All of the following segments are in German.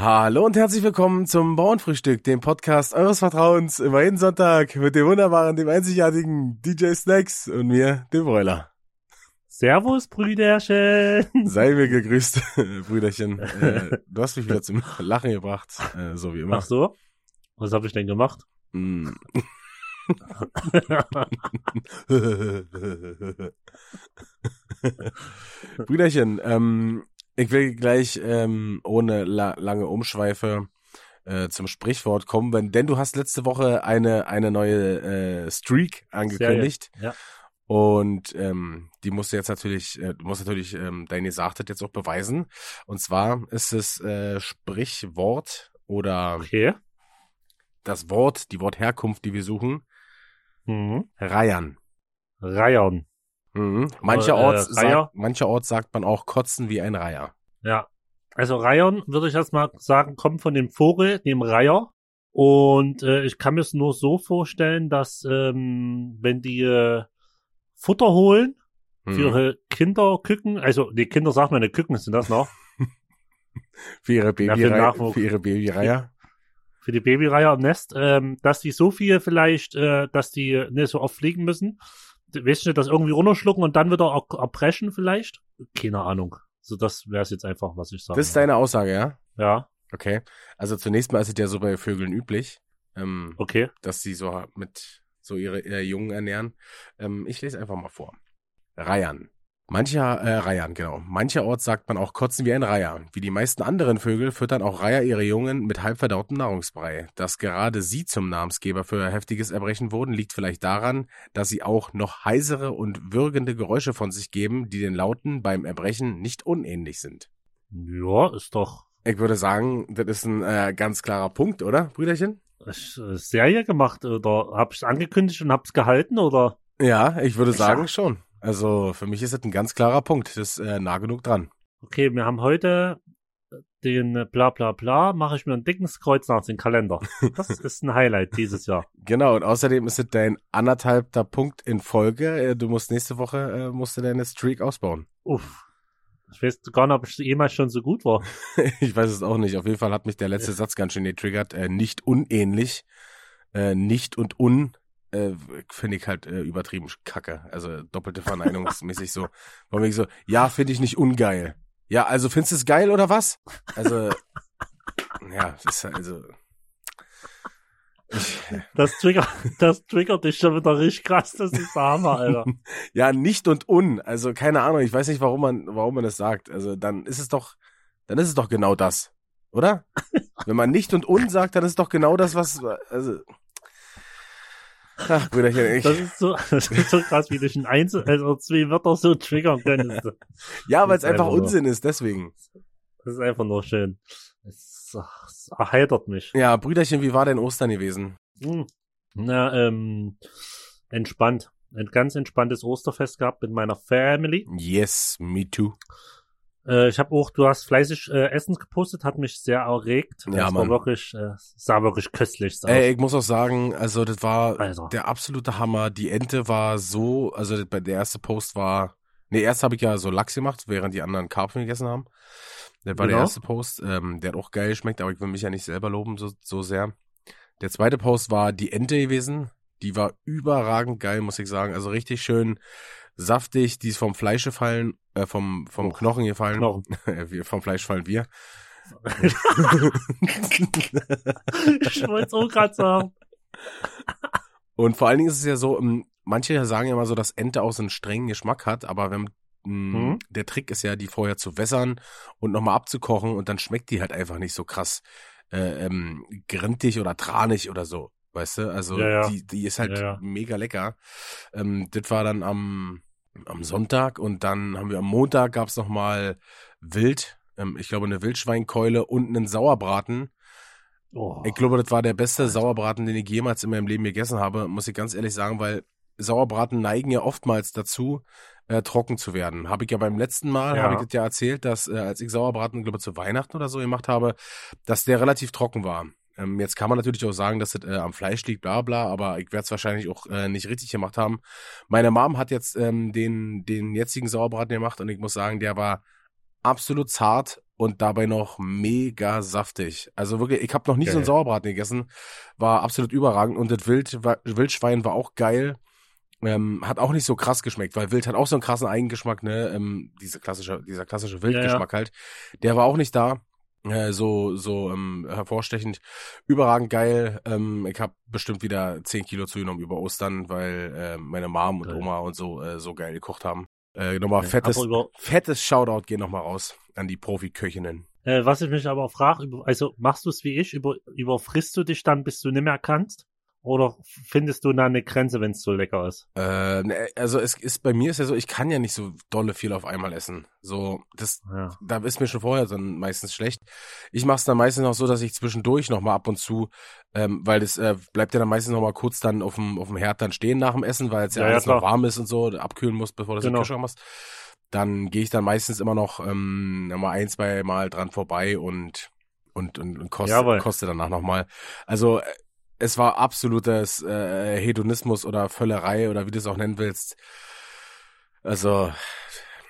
Hallo und herzlich willkommen zum Bauernfrühstück, dem Podcast eures Vertrauens, immer jeden Sonntag mit dem wunderbaren, dem einzigartigen DJ Snacks und mir, dem Broiler. Servus, Brüderchen. Sei mir gegrüßt, Brüderchen. Äh, du hast mich wieder zum Lachen gebracht, äh, so wie immer. Ach so? Was habe ich denn gemacht? Mm. Brüderchen, ähm, ich will gleich ähm, ohne la lange Umschweife äh, zum Sprichwort kommen, wenn, denn du hast letzte Woche eine, eine neue äh, Streak angekündigt. Ja. Und ähm, die musst du jetzt natürlich, äh, du musst natürlich ähm, deine Gesagtheit jetzt auch beweisen. Und zwar ist es äh, Sprichwort oder Okay. das Wort, die Wortherkunft, die wir suchen, Mhm. Reiern. Reiern. Mhm. Mancherorts, Äh, sagt, mancherorts sagt man auch kotzen wie ein Reiher. Ja. Also Reiern, würde ich erst mal sagen, kommt von dem Vogel, dem Reiher. Und äh, ich kann mir es nur so vorstellen, dass ähm, wenn die äh, Futter holen für Mhm. ihre Kinderküken, also die Kinder sagt man, die Küken sind das noch, Für ihre Ja, Babyreiher. Nachwuchs. für ihre Babyreiher. für die Babyreiher im Nest, ähm, dass die so viel vielleicht, äh, dass die nicht so oft fliegen müssen, weißt du, das irgendwie runterschlucken und dann wieder er erbrechen vielleicht? Keine Ahnung. So, das wäre es jetzt einfach, was ich sage. Das ist deine Aussage, ja? Ja, Okay. Also zunächst mal ist es ja so bei Vögeln üblich, ähm, okay. dass sie so mit so ihre äh, Jungen ernähren. Ähm, ich lese einfach mal vor. Reihern. Mancher, äh, Reihern, genau. Mancherorts sagt man auch kotzen wie ein Reiher. Wie die meisten anderen Vögel füttern auch Reiher ihre Jungen mit halbverdautem Nahrungsbrei. Dass gerade sie zum Namensgeber für heftiges Erbrechen wurden, liegt vielleicht daran, dass sie auch noch heisere und würgende Geräusche von sich geben, die den Lauten beim Erbrechen nicht unähnlich sind. Ja, ist doch Ich würde sagen, das ist ein äh, ganz klarer Punkt, oder, Brüderchen? ist, äh, Serie gemacht oder hab ich angekündigt und hab's gehalten oder? Ja, ich würde Ja. sagen schon. Also für mich ist das ein ganz klarer Punkt. Das ist äh, nah genug dran. Okay, wir haben heute den äh, bla bla bla, mache ich mir ein dickes Kreuz nach den Kalender. Das ist ein Highlight dieses Jahr. Genau, und außerdem ist es dein anderthalbter Punkt in Folge. Äh, Du musst nächste Woche äh, musst du deine Streak ausbauen. Uff. Ich weiß gar nicht, ob ich jemals schon so gut war. ich weiß es auch nicht. Auf jeden Fall hat mich der letzte Satz ganz schön getriggert. Äh, nicht unähnlich. Äh, nicht und un äh, finde ich halt äh, übertrieben kacke. Also doppelte Verneinungsmäßig so. Warum ich so, ja, finde ich nicht ungeil. Ja, also findest du es geil oder was? Also, ja, das ist halt also. Ich, Das triggert, das triggert dich schon wieder richtig krass. Das ist der Hammer, Alter. ja, nicht und un. Also keine Ahnung. Ich weiß nicht, warum man, warum man das sagt. Also dann ist es doch, dann ist es doch genau das, oder? Wenn man nicht und un sagt, dann ist es doch genau das, was, also. Ach, Brüderchen, ich, Das ist so, das ist so krass, wie dich ein Einzel, also zwei Wörter so triggern können. ja, weil es einfach einfach nur- Unsinn ist, deswegen. Das ist einfach nur schön. Es, es erheitert mich. Ja, Brüderchen, wie war denn Ostern gewesen? Hm. Na, ähm, entspannt. Ein ganz entspanntes Osterfest gehabt mit meiner Family. Yes, me too. Äh, ich habe auch, du hast fleißig äh, Essen gepostet, hat mich sehr erregt. Ja, es Mann. war wirklich, äh, sah wirklich köstlich aus. Ey, ich muss auch sagen, also das war Alter. der absolute Hammer. Die Ente war so, also der erste Post war, nee, erst habe ich ja so Lachs gemacht, während die anderen Karpfen gegessen haben. Das war der Genau. erste Post, ähm, der hat auch geil geschmeckt, aber ich will mich ja nicht selber loben so, so sehr. Der zweite Post war die Ente gewesen. Die war überragend geil, muss ich sagen. Also richtig schön saftig, die ist vom Fleisch gefallen, äh, vom, vom Oh, Knochen gefallen. Knochen. wir, vom Fleisch fallen wir. ich wollte es auch gerade sagen. Und vor allen Dingen ist es ja so, ähm, manche sagen ja immer so, dass Ente auch so einen strengen Geschmack hat, aber wenn mh, Mhm. der Trick ist ja, die vorher zu wässern und nochmal abzukochen und dann schmeckt die halt einfach nicht so krass äh, ähm, grintig oder tranig oder so. Weißt du? Also Ja, ja. Die, die ist halt ja. mega lecker. Ähm, das war dann am, am Sonntag und dann haben wir am Montag gab's noch mal Wild, ähm, ich glaube eine Wildschweinkeule und einen Sauerbraten. Oh, Ich glaube, das war der beste Sauerbraten, den ich jemals in meinem Leben gegessen habe, muss ich ganz ehrlich sagen, weil Sauerbraten neigen ja oftmals dazu, äh, trocken zu werden. Habe ich ja beim letzten Mal, Ja. habe ich das ja erzählt, dass äh, als ich Sauerbraten, glaube ich, zu Weihnachten oder so gemacht habe, dass der relativ trocken war. Ähm, jetzt kann man natürlich auch sagen, dass das äh, am Fleisch liegt, bla bla, aber ich werde es wahrscheinlich auch äh, nicht richtig gemacht haben. Meine Mom hat jetzt ähm, den, den jetzigen Sauerbraten gemacht und ich muss sagen, der war absolut zart und dabei noch mega saftig. Also wirklich, ich habe noch nie so Geil. einen Sauerbraten gegessen. War absolut überragend und das Wild, war, Wildschwein war auch geil. Ähm, hat auch nicht so krass geschmeckt, weil Wild hat auch so einen krassen Eigengeschmack, ne? Ähm, diese klassische, dieser klassische Wildgeschmack halt. Der war auch nicht da. Äh, so so ähm, hervorstechend. Überragend geil. Ähm, ich habe bestimmt wieder 10 Kilo zugenommen über Ostern, weil äh, meine Mom und Geil. Oma und so äh, so geil gekocht haben. Äh, nochmal Ja, fettes, fettes Shoutout geht nochmal raus an die Profiköchinnen. Äh, was ich mich aber frage, also machst du es wie ich, über, überfrisst du dich dann, bis du nicht mehr kannst? Oder findest du da eine Grenze, wenn es so lecker ist? Äh, ne, also es ist bei mir ist ja so, ich kann ja nicht so dolle viel auf einmal essen. So, das, Ja. da ist mir schon vorher dann meistens schlecht. Ich mache es dann meistens noch so, dass ich zwischendurch noch mal ab und zu, ähm, weil das äh, bleibt ja dann meistens noch mal kurz dann auf dem auf dem Herd dann stehen nach dem Essen, weil es ja, Ja, ja, alles noch klar. warm ist und so, abkühlen muss, bevor du es in den Genau. Kühlschrank machst. Dann gehe ich dann meistens immer noch ähm, noch mal ein, zwei Mal dran vorbei und und und, und koste, koste danach noch mal. Also äh, es war absolutes äh, Hedonismus oder Völlerei oder wie du es auch nennen willst. Also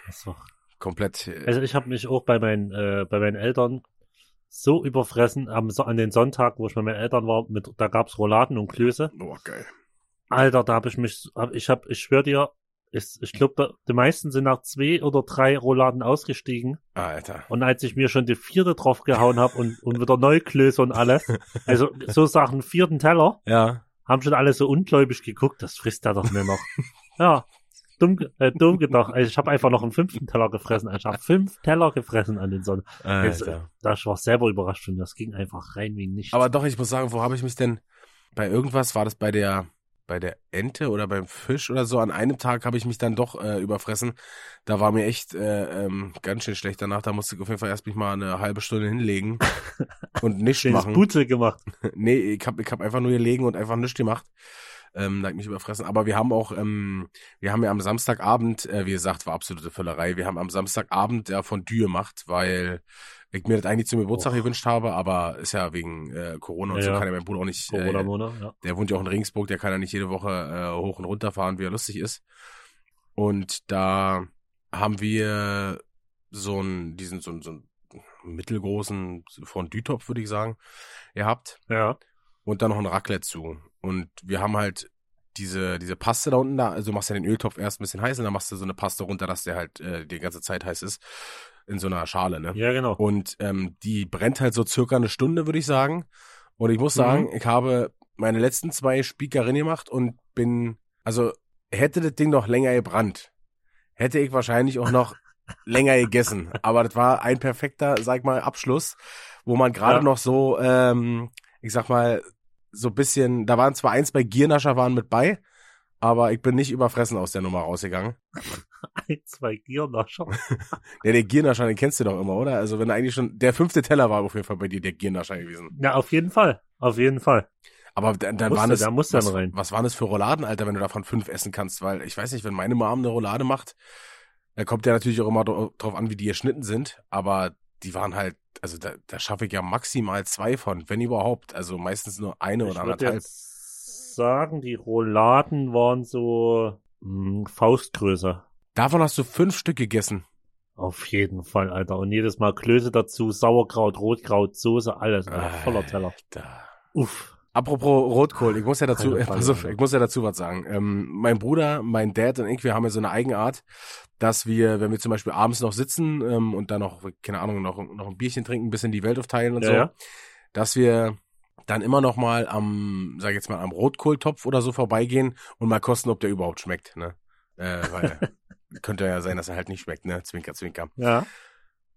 Also, komplett. äh, also ich habe mich auch bei meinen, äh, bei meinen Eltern so überfressen am, So- an den Sonntag, wo ich bei meinen Eltern war, mit, da gab's Rouladen und Klöße. Oh, geil. Alter, da habe ich mich, hab, ich hab, ich schwör dir, ich, ich glaube, die meisten sind nach zwei oder drei Rouladen ausgestiegen. Alter. Und als ich mir schon die vierte drauf gehauen habe und, und wieder Neuklöße und alles, also so Sachen, vierten Teller, Ja. haben schon alle so ungläubig geguckt, das frisst er doch nicht noch. ja, dumm, äh, dumm gedacht. Also ich habe einfach noch einen fünften Teller gefressen. Ich habe fünf Teller gefressen an den Sonnen. Also, Alter. da ich war selber überrascht und das ging einfach rein wie nichts. Aber doch, ich muss sagen, wo habe ich mich denn bei irgendwas, war das bei der bei der Ente oder beim Fisch oder so, an einem Tag habe ich mich dann doch äh, überfressen. Da war mir echt äh, ähm, ganz schön schlecht danach. Da musste ich auf jeden Fall erst mich mal eine halbe Stunde hinlegen und nichts machen. Putzel gemacht. nee, ich habe ich hab einfach nur gelegen und einfach nichts gemacht. Ähm, da hab ich mich überfressen. Aber wir haben auch, ähm, wir haben ja am Samstagabend, äh, wie gesagt, war absolute Völlerei. Wir haben am Samstagabend ja Fondue gemacht, weil ich mir das eigentlich zum Geburtstag Och. gewünscht habe, aber ist ja wegen äh, Corona und Ja, so kann ja mein Bruder auch nicht. Äh, Corona-Monat, ja. der wohnt ja auch in Regensburg, der kann ja nicht jede Woche äh, hoch und runter fahren, wie er lustig ist. Und da haben wir so einen, diesen, so, einen- so einen mittelgroßen Fondue-Topf, würde ich sagen, gehabt Ja. und dann noch ein Raclette zu. Und wir haben halt diese, diese Paste da unten da, also du machst ja den Öltopf erst ein bisschen heiß und dann machst du so eine Paste runter, dass der halt äh, die ganze Zeit heiß ist. In so einer Schale, ne? Ja, genau. Und ähm, die brennt halt so circa eine Stunde, würde ich sagen. Und ich muss Mhm. sagen, ich habe meine letzten zwei Spiekerin gemacht und bin, also hätte das Ding noch länger gebrannt, hätte ich wahrscheinlich auch noch länger gegessen. Aber das war ein perfekter, sag mal, Abschluss, wo man gerade Ja. noch so, ähm, ich sag mal, so bisschen, da waren zwar eins bei Giernascher waren mit bei, aber ich bin nicht überfressen aus der Nummer rausgegangen. Ein, zwei Giernascher. Der, der Giernascher, den kennst du doch immer, oder? Also wenn du eigentlich schon, der fünfte Teller war auf jeden Fall bei dir der Giernascher gewesen. Ja, auf jeden Fall. Auf jeden Fall. Aber dann, dann Musste, waren es, da muss dann was, rein. was waren das für Rouladen, Alter, wenn du davon fünf essen kannst? Weil ich weiß nicht, wenn meine Mom eine Roulade macht, da kommt ja natürlich auch immer dra- drauf an, wie die geschnitten sind, aber die waren halt, also da, da schaffe ich ja maximal zwei von, wenn überhaupt. Also meistens nur eine Ich oder anderthalb. jetzt sagen, die Rouladen waren so mh, Faustgröße. Davon hast du fünf Stück gegessen. Auf jeden Fall, Alter. Und jedes Mal Klöße dazu, Sauerkraut, Rotkraut, Soße, alles. Alter. Voller Teller. Uff. Apropos Rotkohl, ich muss ja dazu, auf, Alter. ich muss ja dazu was sagen. Ähm, mein Bruder, mein Dad und ich, wir haben ja so eine Eigenart, dass wir, wenn wir zum Beispiel abends noch sitzen ähm, und dann noch, keine Ahnung, noch, noch ein Bierchen trinken, ein bisschen die Welt aufteilen und Ja, so, ja. dass wir dann immer noch mal am, sag ich jetzt mal, am Rotkohltopf oder so vorbeigehen und mal kosten, ob der überhaupt schmeckt, ne? Äh, weil könnte ja sein, dass er halt nicht schmeckt, ne? Zwinker, zwinker. Ja.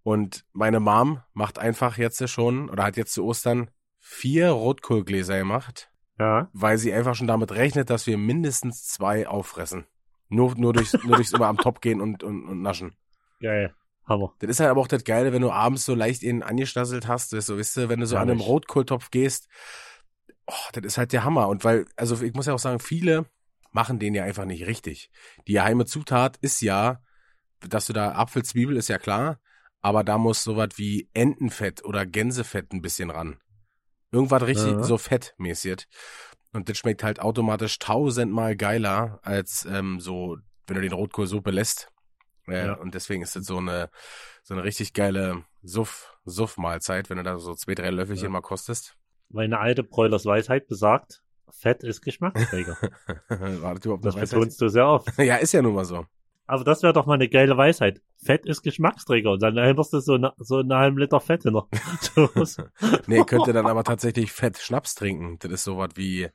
Und meine Mom macht einfach jetzt schon, oder hat jetzt zu Ostern vier Rotkohlgläser gemacht Ja. weil sie einfach schon damit rechnet, dass wir mindestens zwei auffressen. Nur, nur, durchs, nur durchs immer am Top gehen und, und, und naschen. Geil. Hammer. Das ist halt aber auch das Geile, wenn du abends so leicht ihn angeschnasselt hast, weißt du, weißt du, wenn du so an einem. Rotkohltopf gehst, oh, das ist halt der Hammer. Und weil, also ich muss ja auch sagen, viele machen den ja einfach nicht richtig. Die geheime Zutat ist ja, dass du da Apfel, Zwiebel ist ja klar, aber da muss sowas wie Entenfett oder Gänsefett ein bisschen ran. Irgendwas richtig Ja. so fettmäßig. Und das schmeckt halt automatisch tausendmal geiler als ähm, so, wenn du den Rotkohl so belässt. Ja. Und deswegen ist es so eine, so eine richtig geile Suff, Suff-Mahlzeit, wenn du da so zwei, drei Löffelchen Ja. mal kostest. Meine alte Bräulers Weisheit besagt, Fett ist Geschmacksträger. Wartet überhaupt Das betonst du sehr oft. Ja, ist ja nun mal so. Aber das wäre doch mal eine geile Weisheit. Fett ist Geschmacksträger. Und dann erinnerst du so, so einen halben Liter Fett noch. Nee, könnte dann aber tatsächlich Fett Schnaps trinken. Das ist sowas wie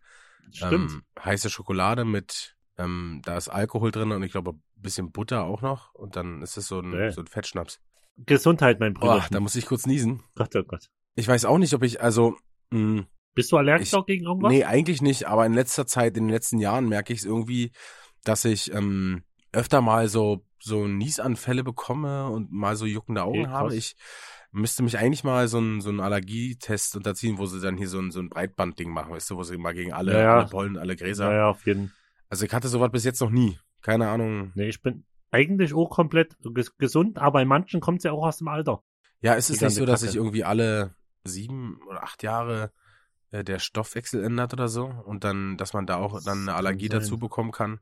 ähm, heiße Schokolade mit, ähm, da ist Alkohol drin und ich glaube bisschen Butter auch noch. Und dann ist es so ein, so ein Fettschnaps. Gesundheit, mein Boah, Bruder. da muss ich kurz niesen. Gott, oh Gott. Ich weiß auch nicht, ob ich, also, mh, Bist du allergisch Ich- auch gegen irgendwas? nee, eigentlich nicht, aber in letzter Zeit, in den letzten Jahren merke ich es irgendwie, dass ich ähm, öfter mal so, so Niesanfälle bekomme und mal so juckende Augen Okay, habe. Ich müsste mich eigentlich mal so einen so einen Allergietest unterziehen, wo sie dann hier so ein, so ein Breitbandding machen, weißt du, wo sie mal gegen alle, Ja, ja. alle Pollen, alle Gräser. Naja, auf jeden Also ich hatte sowas bis jetzt noch nie. Keine Ahnung. Nee, ich bin eigentlich auch komplett ges gesund, aber bei manchen kommt es ja auch aus dem Alter. Ja, es ist Die nicht so, dass Kacke. sich irgendwie alle sieben oder acht Jahre äh, der Stoffwechsel ändert oder so und dann, dass man da auch dann eine Allergie dazu bekommen kann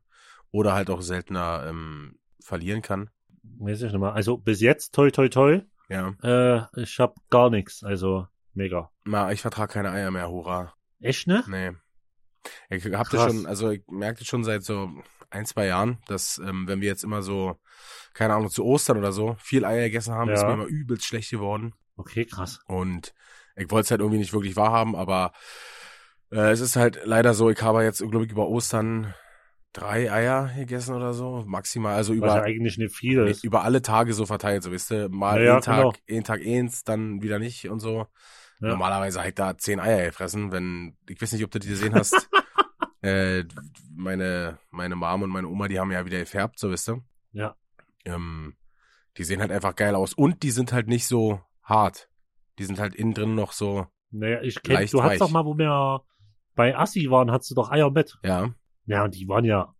oder halt auch seltener ähm, verlieren kann. Weiß ich nicht mal. Also bis jetzt, toi, toi, toi, Ja, äh, ich hab gar nichts. Also mega. na, ich vertrage keine Eier mehr, hurra. Echt, ne? Nee. Ich hab das Krass. schon, also ich merke das schon seit so ein, zwei Jahren, dass ähm, wenn wir jetzt immer so, keine Ahnung, zu Ostern oder so, viel Eier gegessen haben, ist Ja. mir immer übelst schlecht geworden. Okay, krass. Und ich wollte es halt irgendwie nicht wirklich wahrhaben, aber äh, es ist halt leider so, ich habe jetzt, glaube ich, über Ostern drei Eier gegessen oder so, maximal, also Was ja über, eigentlich nicht viel ist. über alle Tage so verteilt, so wisst ihr, mal ja, einen Tag, genau. einen Tag eins, dann wieder nicht und so. Ja. Normalerweise halt da zehn Eier gefressen, wenn, ich weiß nicht, ob du die gesehen hast, äh, meine, meine Mom und meine Oma, die haben ja wieder gefärbt, so wisst ihr. Ja. Ähm, die sehen halt einfach geil aus und die sind halt nicht so hart. Die sind halt innen drin noch so, Naja, ich kenn, Leicht du hast weich. doch mal, wo wir bei Assi waren, hast du doch Eier mit. ja. Ja, und die waren ja,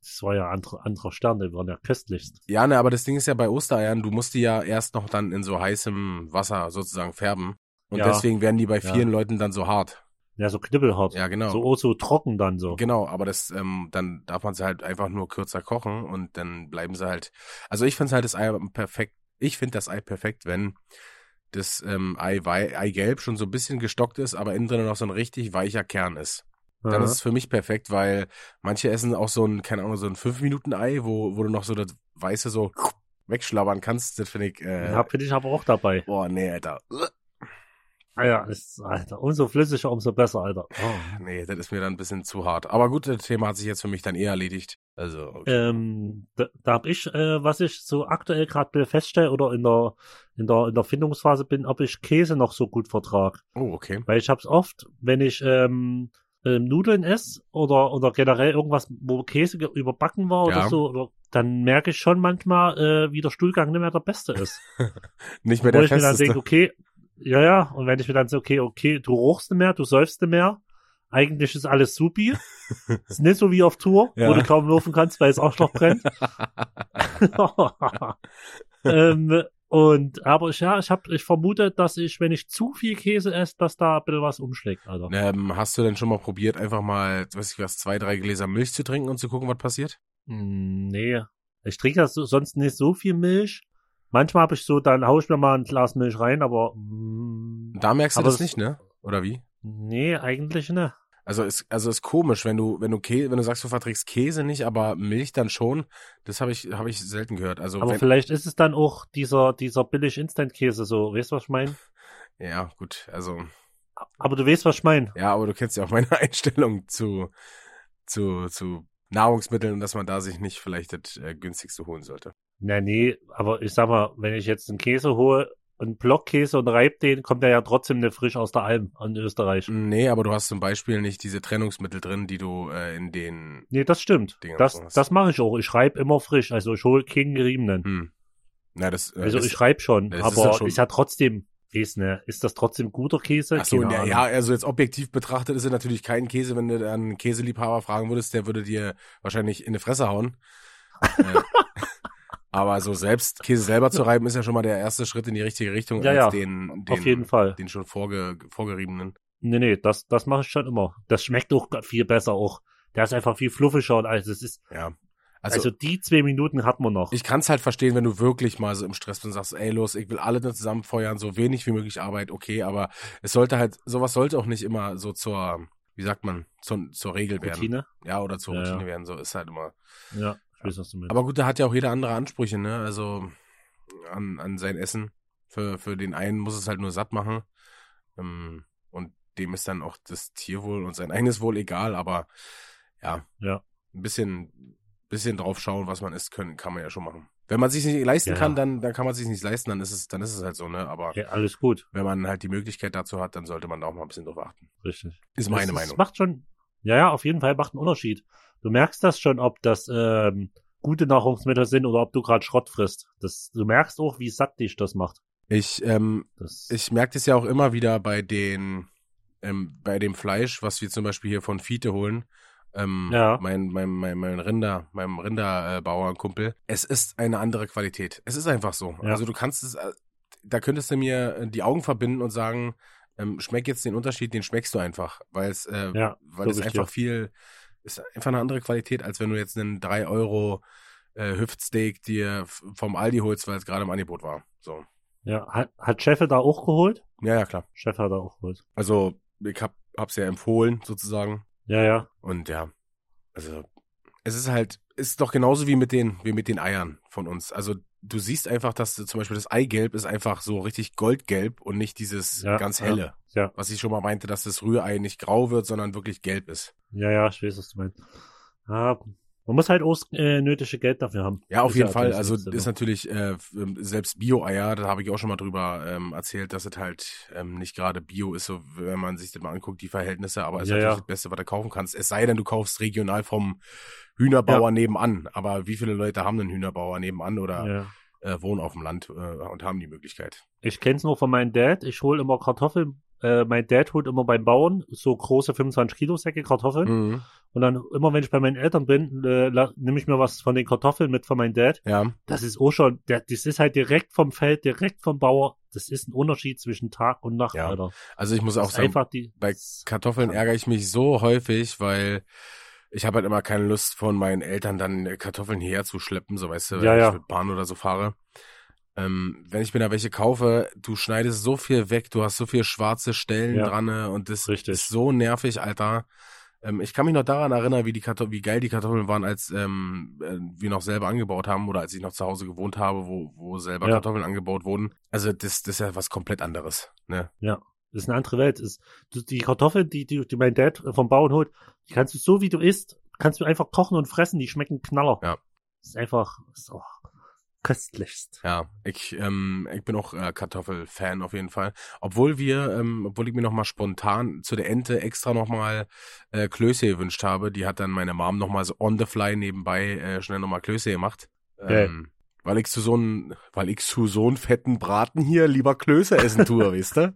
das war ja andere, anderer Stern, die waren ja köstlichst. Ja, ne, aber das Ding ist ja bei Ostereiern, du musst die ja erst noch dann in so heißem Wasser sozusagen färben. Und Ja. deswegen werden die bei Ja. vielen Leuten dann so hart. Ja, so knibbelhart. Ja, genau. So, oh, so trocken dann so. Genau, aber das, ähm, dann darf man sie halt einfach nur kürzer kochen und dann bleiben sie halt. Also ich finde halt das Ei perfekt. Ich finde das Ei perfekt, wenn das ähm, Ei, Eigelb schon so ein bisschen gestockt ist, aber innen drin noch so ein richtig weicher Kern ist. Dann Aha. ist es für mich perfekt, weil manche essen auch so ein, keine Ahnung, so ein 5-Minuten-Ei, wo, wo du noch so das Weiße so wegschlabbern kannst. Das finde ich, äh, ja, bin ich aber auch dabei. boah, nee, Alter. Ah ja, ist, Alter, umso flüssiger, umso besser, Alter. Oh. Nee, das ist mir dann ein bisschen zu hart. Aber gut, das Thema hat sich jetzt für mich dann eher erledigt. Also, okay. Ähm, da, da hab ich, äh, was ich so aktuell gerade feststelle oder in der, in der in der Findungsphase bin, ob ich Käse noch so gut vertrag. oh, okay. Weil ich hab's oft, wenn ich ähm, ähm, Nudeln esse oder oder generell irgendwas, wo Käse überbacken war oder Ja. so, oder, dann merke ich schon manchmal, äh, wie der Stuhlgang nicht mehr der beste ist. Nicht mehr Wo der ich mir dann denke, okay, ja, ja, und wenn ich mir dann so, okay, okay, du rochst nicht mehr, du säufst mehr, eigentlich ist alles supi. ist nicht so wie auf Tour, Ja. wo du kaum laufen kannst, weil es Arschloch brennt. ähm, und, aber ich, ja, ich hab, ich vermute, dass ich, wenn ich zu viel Käse esse, dass da ein bisschen was umschlägt, Alter. Ähm, hast du denn schon mal probiert, einfach mal, weiß ich was, zwei, drei Gläser Milch zu trinken und zu gucken, was passiert? Mm, nee. Ich trinke ja so, sonst nicht so viel Milch. Manchmal habe ich so, dann hau ich mir mal ein Glas Milch rein, aber mm, Da merkst du das das- nicht, ne? Oder wie? nee, eigentlich ne. Also ist, also ist komisch, wenn du, wenn du Käse, wenn du sagst, du verträgst Käse nicht, aber Milch dann schon. Das habe ich, habe ich selten gehört. Also Aber wenn, vielleicht ist es dann auch dieser, dieser billig Instant-Käse so. Weißt du, was ich meine? ja, gut, also, Aber du weißt, was ich meine. ja, aber du kennst ja auch meine Einstellung zu, zu, zu Nahrungsmitteln und dass man da sich nicht vielleicht das äh, günstigste holen sollte. Na, nee, aber ich sag mal, wenn ich jetzt einen Käse hole, einen Blockkäse und reib den, kommt der ja trotzdem nicht frisch aus der Alm an Österreich. Nee, aber du hast zum Beispiel nicht diese Trennungsmittel drin, die du äh, in den, Nee, das stimmt. Dinger Das, hast. das mache ich auch. Ich reib immer frisch. Also ich hole keinen geriebenen. hm. Na, das, äh, Also das, ich reib schon, aber ja ist, schon- ja trotzdem, weiß ne, ist das trotzdem guter Käse? Ach so, ja, Ahnung. ja, also jetzt objektiv betrachtet ist es natürlich kein Käse, wenn du einen Käseliebhaber fragen würdest, der würde dir wahrscheinlich in die Fresse hauen. äh, aber so selbst Käse selber zu reiben, ist ja schon mal der erste Schritt in die richtige Richtung Ja, als ja, den, den, Auf jeden Fall. den schon vorge, vorgeriebenen. Nee, nee, das, das mache ich schon immer. Das schmeckt auch viel besser auch. Der ist einfach viel fluffiger und alles. Das ist, Ja. Also, Also, die zwei Minuten hat man noch. ich kann es halt verstehen, wenn du wirklich mal so im Stress bist und sagst, ey, los, ich will alle da zusammen feuern, so wenig wie möglich Arbeit, okay, aber es sollte halt, sowas sollte auch nicht immer so zur, wie sagt man, zur, zur Regel werden. Routine. Ja, oder zur Ja, Routine ja. werden, so ist halt immer. Ja, ich weiß, was du meinst. Aber gut, da hat ja auch jeder andere Ansprüche, ne? Also an, an sein Essen. Für, für den einen muss es halt nur satt machen. Ähm, und dem ist dann auch das Tierwohl und sein eigenes Wohl egal, aber ja, Ja. ein bisschen, bisschen drauf schauen, was man isst, können, kann man ja schon machen. Wenn man sich nicht leisten Ja. kann, dann, dann kann man sich nicht leisten, dann ist es, dann ist es halt so, ne? Aber ja, alles gut. wenn man halt die Möglichkeit dazu hat, dann sollte man da auch mal ein bisschen drauf achten. Richtig. Ist meine das, Meinung. Das macht schon, ja, ja, auf jeden Fall macht einen Unterschied. Du merkst das schon, ob das ähm, gute Nahrungsmittel sind oder ob du gerade Schrott frisst. Das, du merkst auch, wie satt dich das macht. Ich, ähm, Das, ich merke das ja auch immer wieder bei den, ähm, bei dem Fleisch, was wir zum Beispiel hier von Fiete holen. Ähm, Ja. mein, mein, mein, mein Rinder, meinem Rinderbauernkumpel. Es ist eine andere Qualität. Es ist einfach so. Ja. Also du kannst es, äh, da könntest du mir äh, die Augen verbinden und sagen, ähm, schmeck jetzt den Unterschied, den schmeckst du einfach, weil es, äh, Ja, weil es einfach dir. viel, ist einfach eine andere Qualität, als wenn du jetzt einen 3 Euro äh, Hüftsteak dir vom Aldi holst, weil es gerade im Angebot war. So. ja, hat, hat Cheffe da auch geholt? Ja, ja, klar. Chef hat da auch geholt. Also, ich hab, hab's ja empfohlen, sozusagen. Ja, ja. Und ja, also, es ist halt, ist doch genauso wie mit den, wie mit den Eiern von uns. Also, du siehst einfach, dass zum Beispiel das Eigelb ist einfach so richtig goldgelb und nicht dieses Ja, ganz ja. helle. Ja, Was ich schon mal meinte, dass das Rührei nicht grau wird, sondern wirklich gelb ist. ja, ja, ich weiß, was du meinst. Ja, man muss halt auch äh, nötige Geld dafür haben. Ja, auf Ist jeden ja Fall. Also ist natürlich äh, ähm, selbst Bio-Eier, da habe ich auch schon mal drüber ähm, erzählt, dass es halt ähm, nicht gerade Bio ist, so wenn man sich das mal anguckt, die Verhältnisse, aber ist Ja, natürlich ja. das Beste, was du kaufen kannst. Es sei denn, du kaufst regional vom Hühnerbauer nebenan. Aber wie viele Leute haben einen Hühnerbauer nebenan oder Ja. äh, wohnen auf dem Land äh, und haben die Möglichkeit? Ich kenn's nur von meinem Dad. Ich hole immer Kartoffeln. Äh, mein Dad holt immer beim Bauern so große 25 Kilo Säcke Kartoffeln. Mhm. Und dann immer, wenn ich bei meinen Eltern bin, äh, nehme ich mir was von den Kartoffeln mit von meinem Dad. Ja, Das ist auch schon, der, das ist halt direkt vom Feld, direkt vom Bauer. Das ist ein Unterschied zwischen Tag und Nacht, Ja. Alter. also ich muss Das auch sagen, die. bei Kartoffeln ärgere ich mich so häufig, weil ich habe halt immer keine Lust von meinen Eltern dann äh, Kartoffeln hierher zu schleppen, so weißt du, wenn Ja, ich ja. mit Bahn oder so fahre. Ähm, wenn ich mir da welche kaufe, du schneidest so viel weg, du hast so viel schwarze Stellen Ja. dran ne, und das Richtig. ist so nervig, Alter. Ähm, ich kann mich noch daran erinnern, wie die wie geil die Kartoffeln waren, als ähm, äh, wir noch selber angebaut haben oder als ich noch zu Hause gewohnt habe, wo, wo selber Ja. Kartoffeln angebaut wurden. Also das, das ist ja was komplett anderes. Ne? Das ist eine andere Welt. Ist, die Kartoffeln, die, die, die mein Dad vom Bauern holt, die kannst du so wie du isst, kannst du einfach kochen und fressen, die schmecken knaller. Ja. Das ist einfach so köstlichst. Ja, ich, ähm, ich bin auch äh, Kartoffelfan auf jeden Fall. Obwohl wir, ähm, obwohl ich mir noch mal spontan zu der Ente extra noch mal äh, Klöße gewünscht habe, die hat dann meine Mom noch mal so on the fly nebenbei äh, schnell noch mal Klöße gemacht. Ähm, Weil ich zu so einen, weil ich zu so einen fetten Braten hier lieber Klöße essen tue, weißt du?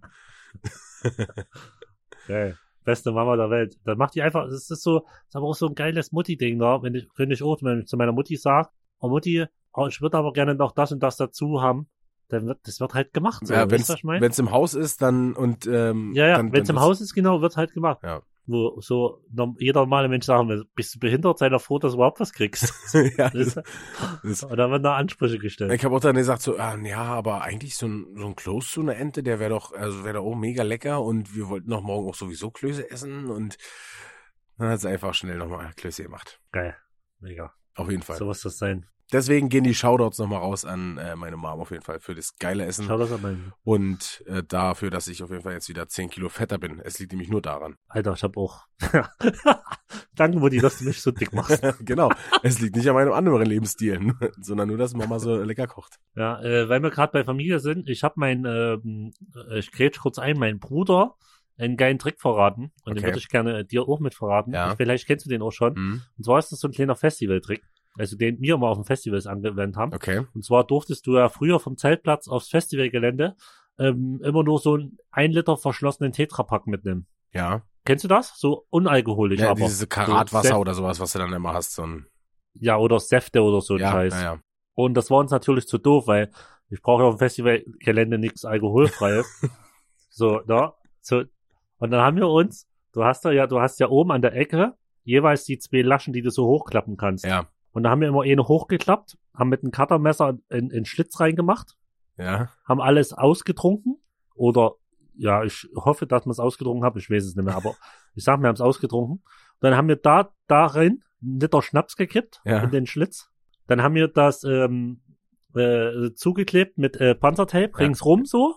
Geil. Beste Mama der Welt. Dann macht die einfach, das ist so, das ist aber auch so ein geiles Mutti-Ding da, wenn ich, wenn ich auch, wenn ich zu meiner Mutti sag, oh Mutti, oh, ich würde aber gerne noch das und das dazu haben, dann wird, das wird halt gemacht. So, ja, mein? wenn's im Haus ist, dann und ähm, Ja, ja, wenn es im Haus ist, genau, wird halt gemacht. Ja. Wo so jeder normale Mensch sagen will, bist du behindert, sei doch froh, dass du überhaupt was kriegst. ja, Das, das, und dann werden da Ansprüche gestellt. Ich habe auch dann gesagt so, ah, ja, aber eigentlich so ein, so ein Close zu einer Ente, der wäre doch, also wäre doch auch mega lecker und wir wollten doch morgen auch sowieso Klöße essen und dann hat sie einfach schnell nochmal Klöße gemacht. Geil. Mega. Auf jeden Fall. So muss das sein. Deswegen gehen die Shoutouts nochmal raus an äh, meine Mom auf jeden Fall für das geile Essen das an meinen. und äh, dafür, dass ich auf jeden Fall jetzt wieder 10 Kilo fetter bin. Es liegt nämlich nur daran. Alter, ich hab auch. Danke, Mutti, dass du mich so dick machst. genau. Es liegt nicht an meinem anderen Lebensstil, sondern nur, dass Mama so lecker kocht. Ja, äh, weil wir gerade bei Familie sind, ich habe mein, ähm, äh, ich grätsch kurz ein, mein Bruder einen geilen Trick verraten und den Okay. würde ich gerne dir auch mit verraten. Ja. Vielleicht kennst du den auch schon. Mhm. Und zwar ist das so ein kleiner Festival-Trick, also den wir immer auf den Festivals angewendet haben. Okay. Und zwar durftest du ja früher vom Zeltplatz aufs Festivalgelände ähm, immer nur so einen ein Liter verschlossenen Tetrapack mitnehmen. Ja. Kennst du das? So unalkoholisch, ja aber. dieses Karatwasser so oder sowas, was du dann immer hast. So ein, Ja, oder Säfte oder so ein ja, Scheiß. ja, ja. Und das war uns natürlich zu doof, weil ich brauche ja auf dem Festivalgelände nichts alkoholfreies. so, da. So. Und dann haben wir uns, du hast da ja, du hast ja oben an der Ecke jeweils die zwei Laschen, die du so hochklappen kannst. Ja. Und da haben wir immer eine hochgeklappt, haben mit einem Cuttermesser in, in Schlitz reingemacht, Ja. haben alles ausgetrunken. Oder, ja, ich hoffe, dass wir es ausgetrunken haben, ich weiß es nicht mehr, aber ich sag, wir haben es ausgetrunken. Und dann haben wir da, darin einen Liter Schnaps gekippt, Ja. in den Schlitz. Dann haben wir das ähm, äh, zugeklebt mit äh, Panzertape Ja. ringsrum so.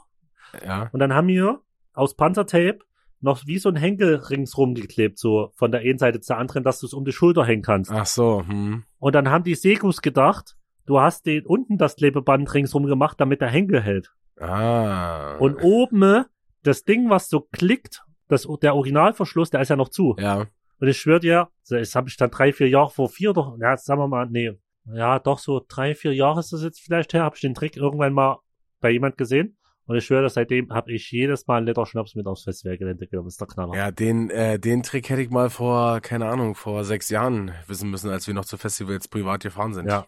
Ja. Und dann haben wir aus Panzertape noch wie so ein Henkel ringsrum geklebt, so von der einen Seite zur anderen, dass du es um die Schulter hängen kannst. Ach so, hm. Und dann haben die Segus gedacht, du hast den unten das Klebeband ringsrum gemacht, damit der Henkel hält. Ah. Und oben das Ding, was so klickt, das, der Originalverschluss, der ist ja noch zu. ja. Und ich schwör dir, das habe ich dann drei, vier Jahre vor vier, doch, ja, sagen wir mal, nee, ja, doch so drei, vier Jahre ist das jetzt vielleicht her, habe ich den Trick irgendwann mal bei jemand gesehen. Und ich schwöre, seitdem habe ich jedes Mal einen Liter Schnaps mit aufs Festivalgelände genommen. Das ist der Knaller. Ja, den, äh, den Trick hätte ich mal vor, keine Ahnung, vor sechs Jahren wissen müssen, als wir noch zu Festivals privat gefahren sind. Ja.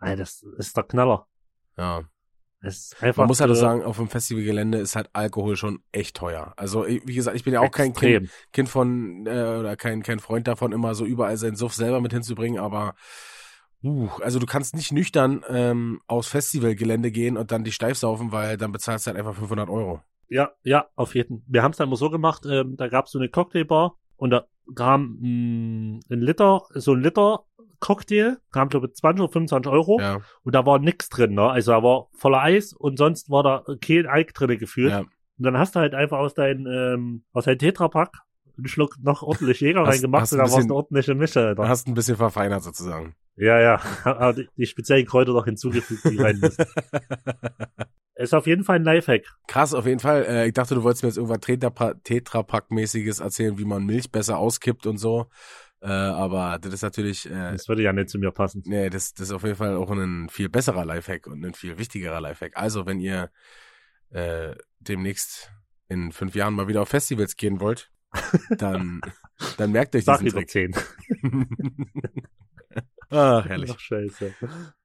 Ey, das ist der Knaller. Ja. Das ist einfach. Man muss halt auch äh, sagen, auf dem Festivalgelände ist halt Alkohol schon echt teuer. Also, wie gesagt, ich bin ja auch kein Kind, extrem. kind von, äh, oder kein, kein Freund davon, immer so überall seinen Suff selber mit hinzubringen, aber, uh, also du kannst nicht nüchtern ähm, aufs Festivalgelände gehen und dann die steif saufen, weil dann bezahlst du halt einfach 500 Euro. Ja, ja, auf jeden Fall. Wir haben es dann immer so gemacht, ähm, da gab es so eine Cocktailbar und da kam mh, ein Liter, so ein Liter Cocktail, kam glaube ich 20 oder 25 Euro Ja, und da war nix drin, ne? Also da war voller Eis und sonst war da kein Alk drinne gefühlt. ja. Und dann hast du halt einfach aus deinem ähm, aus deinem Tetrapack einen Schluck noch ordentlich Jäger reingemacht und da war es eine ordentliche Mische. Du Alter. hast ein bisschen verfeinert sozusagen. Ja, ja. Aber die, die speziellen Kräuter noch hinzugefügt, die rein müssen. Ist auf jeden Fall ein Lifehack. Krass, auf jeden Fall. Äh, ich dachte, du wolltest mir jetzt irgendwas Tetra- Tetrapack-mäßiges erzählen, wie man Milch besser auskippt und so. Äh, aber das ist natürlich, äh, Das würde ja nicht zu mir passen. nee, das, das ist auf jeden Fall auch ein viel besserer Lifehack und ein viel wichtigerer Lifehack. Also, wenn ihr äh, demnächst in fünf Jahren mal wieder auf Festivals gehen wollt, dann, dann merkt euch Sag diesen Trick. 10. ah, herrlich. Ach, scheiße.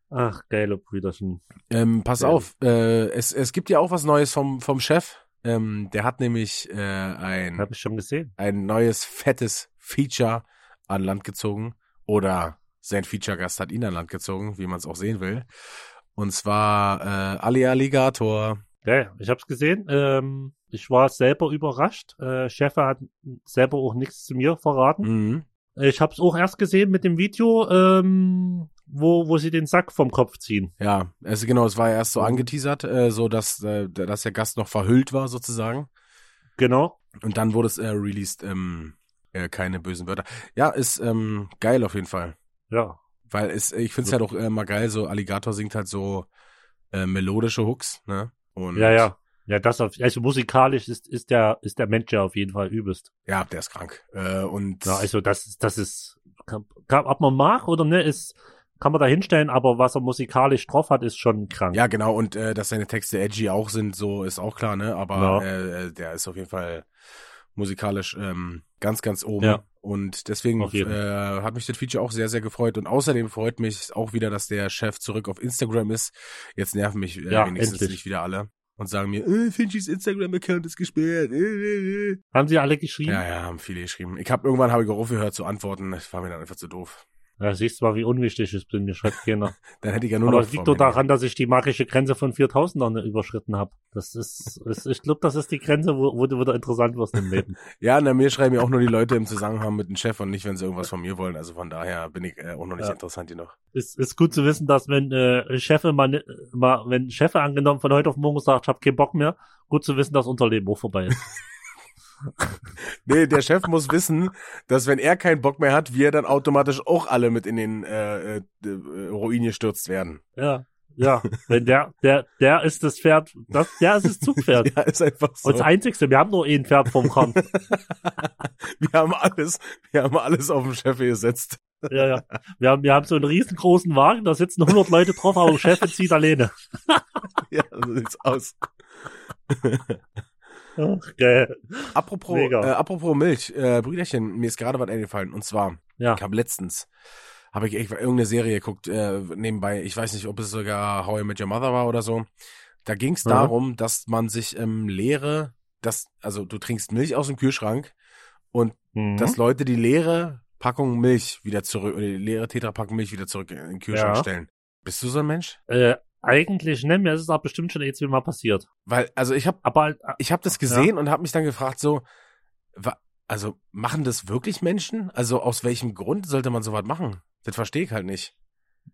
Ach, geile Brüderchen. Ähm, pass Ja. auf, äh, es, es gibt ja auch was Neues vom, vom Chef. Ähm, der hat nämlich äh, ein, Hab ich schon gesehen. ein neues fettes Feature an Land gezogen. Oder sein Feature-Gast hat ihn an Land gezogen, wie man es auch sehen will. Und zwar äh, Ali Alligator. Ja, ich hab's gesehen. Ähm, ich war selber überrascht. Äh, Chef hat selber auch nichts zu mir verraten. Mhm. Ich hab's auch erst gesehen mit dem Video, ähm, wo, wo sie den Sack vom Kopf ziehen. Ja, also genau, es war ja erst so angeteasert, äh, so dass, äh, dass der Gast noch verhüllt war sozusagen. Genau. Und dann wurde es äh, released, ähm, äh, keine bösen Wörter. Ja, ist ähm, geil auf jeden Fall. Ja. Weil es, ich finde es halt auch äh, mal geil, so Alligator singt halt so äh, melodische Hooks, ne? Und Ja, ja. Ja, das auf, also musikalisch ist, ist der, ist der Mensch ja auf jeden Fall übelst. Ja, der ist krank. Äh, und Ja, also das, ist- das ist, kann, kann, ob man mag oder ne, ist, kann man da hinstellen, aber was er musikalisch drauf hat, ist schon krank. ja, genau, und äh, dass seine Texte edgy auch sind, so ist auch klar, ne? Aber Ja. äh, äh, der ist auf jeden Fall musikalisch ähm, ganz, ganz oben. Ja. Und deswegen äh, hat mich das Feature auch sehr, sehr gefreut. Und außerdem freut mich auch wieder, dass der Chef zurück auf Instagram ist. Jetzt nerven mich äh, Ja, wenigstens endlich. nicht wieder alle und sagen mir, äh, Finchys Instagram-Account ist gesperrt. Äh, äh, äh. Haben sie alle geschrieben? Ja, ja, haben viele geschrieben. Ich habe irgendwann habe ich aufgehört zu antworten. Das war mir dann einfach zu doof. Ja, siehst du mal, wie unwichtig es bin, mir schreibt keiner. Dann hätte ich ja nur Aber noch es liegt doch daran, dass ich die magische Grenze von 4000 noch nicht überschritten habe. Das ist, ist ich glaube, das ist die Grenze, wo, wo du wieder interessant wirst im Leben. Ja, na, mir schreiben ja auch nur die Leute im Zusammenhang mit dem Chef und nicht, wenn sie irgendwas von mir wollen. Also von daher bin ich äh, auch noch nicht Ja. interessant genug. ist, ist gut zu wissen, dass wenn äh, Chefe mal, mal, wenn Chefe angenommen von heute auf morgen sagt, ich habe keinen Bock mehr, gut zu wissen, dass unser Leben auch vorbei ist. Nee, der Chef muss wissen, dass wenn er keinen Bock mehr hat, wir dann automatisch auch alle mit in den äh, äh, äh, Ruin gestürzt werden. ja, ja. Wenn der, der, der ist das Pferd, das, der ist das Zugpferd. Ja, ist einfach so. Und das Einzigste, wir haben nur ein Pferd vom Kran. Wir haben alles, wir haben alles auf den Chef gesetzt. Ja, ja. Wir haben, wir haben so einen riesengroßen Wagen, da sitzen 100 Leute drauf, aber der Chef zieht alleine. Ja, so sieht's aus. Ach, geil. Apropos, äh, apropos Milch, äh, Brüderchen, mir ist gerade was eingefallen. Und zwar, Ja. ich habe letztens, habe ich, ich irgendeine Serie geguckt, äh, nebenbei, ich weiß nicht, ob es sogar How I Met Your Mother war oder so. Da ging es Mhm. darum, dass man sich ähm, leere, dass, also du trinkst Milch aus dem Kühlschrank und Mhm. dass Leute die leere Packung Milch wieder zurück, oder die leere Tetrapackung Milch wieder zurück in den Kühlschrank Ja. stellen. Bist du so ein Mensch? Äh, eigentlich, ne, mir ist es auch bestimmt schon jetzt mal passiert. Weil, also ich habe Aber äh, ich hab das gesehen und habe mich dann gefragt, so, wa, also machen das wirklich Menschen? Also aus welchem Grund sollte man sowas machen? Das verstehe ich halt nicht.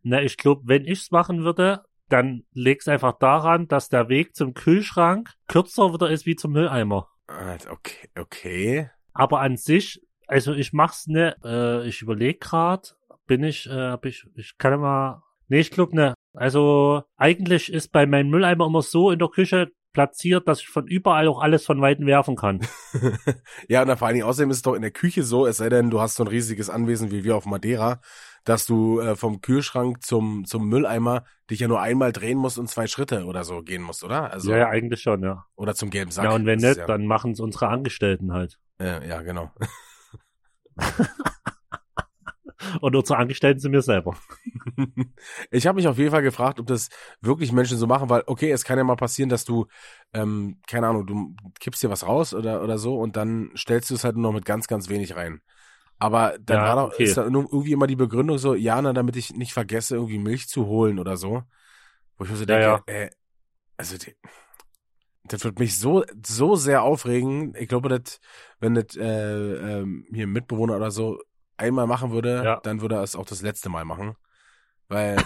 Ne, ich glaube, wenn ich's machen würde, dann leg's einfach daran, dass der Weg zum Kühlschrank kürzer wieder ist wie zum Mülleimer. Okay, okay. Aber an sich, also ich mach's ne, äh, ich überleg grad, bin ich, äh, hab ich, ich kann mal, nee, ich glaube ne. Also eigentlich ist bei meinem Mülleimer immer so in der Küche platziert, dass ich von überall auch alles von Weitem werfen kann. ja, und vor allen Dingen außerdem ist es doch in der Küche so, es sei denn, du hast so ein riesiges Anwesen wie wir auf Madeira, dass du äh, vom Kühlschrank zum, zum Mülleimer dich ja nur einmal drehen musst und zwei Schritte oder so gehen musst, oder? Also, ja, ja, eigentlich schon, ja. Oder zum gelben Sack. ja, und wenn nicht, dann machen's unsere Angestellten halt. Ja, ja, genau. Und unsere Angestellten sind mir selber. ich habe mich auf jeden Fall gefragt, ob das wirklich Menschen so machen, weil, okay, es kann ja mal passieren, dass du, ähm, keine Ahnung, du kippst dir was raus oder, oder so und dann stellst du es halt nur noch mit ganz, ganz wenig rein. Aber dann Ja, war doch, okay. ist da irgendwie immer die Begründung so, ja, na, damit ich nicht vergesse, irgendwie Milch zu holen oder so. Wo ich mir so Ja, denke, äh, also die, das wird mich so, so sehr aufregen. Ich glaube, das, wenn das äh, ähm, hier ein Mitbewohner oder so einmal machen würde, Ja. dann würde er es auch das letzte Mal machen. Weil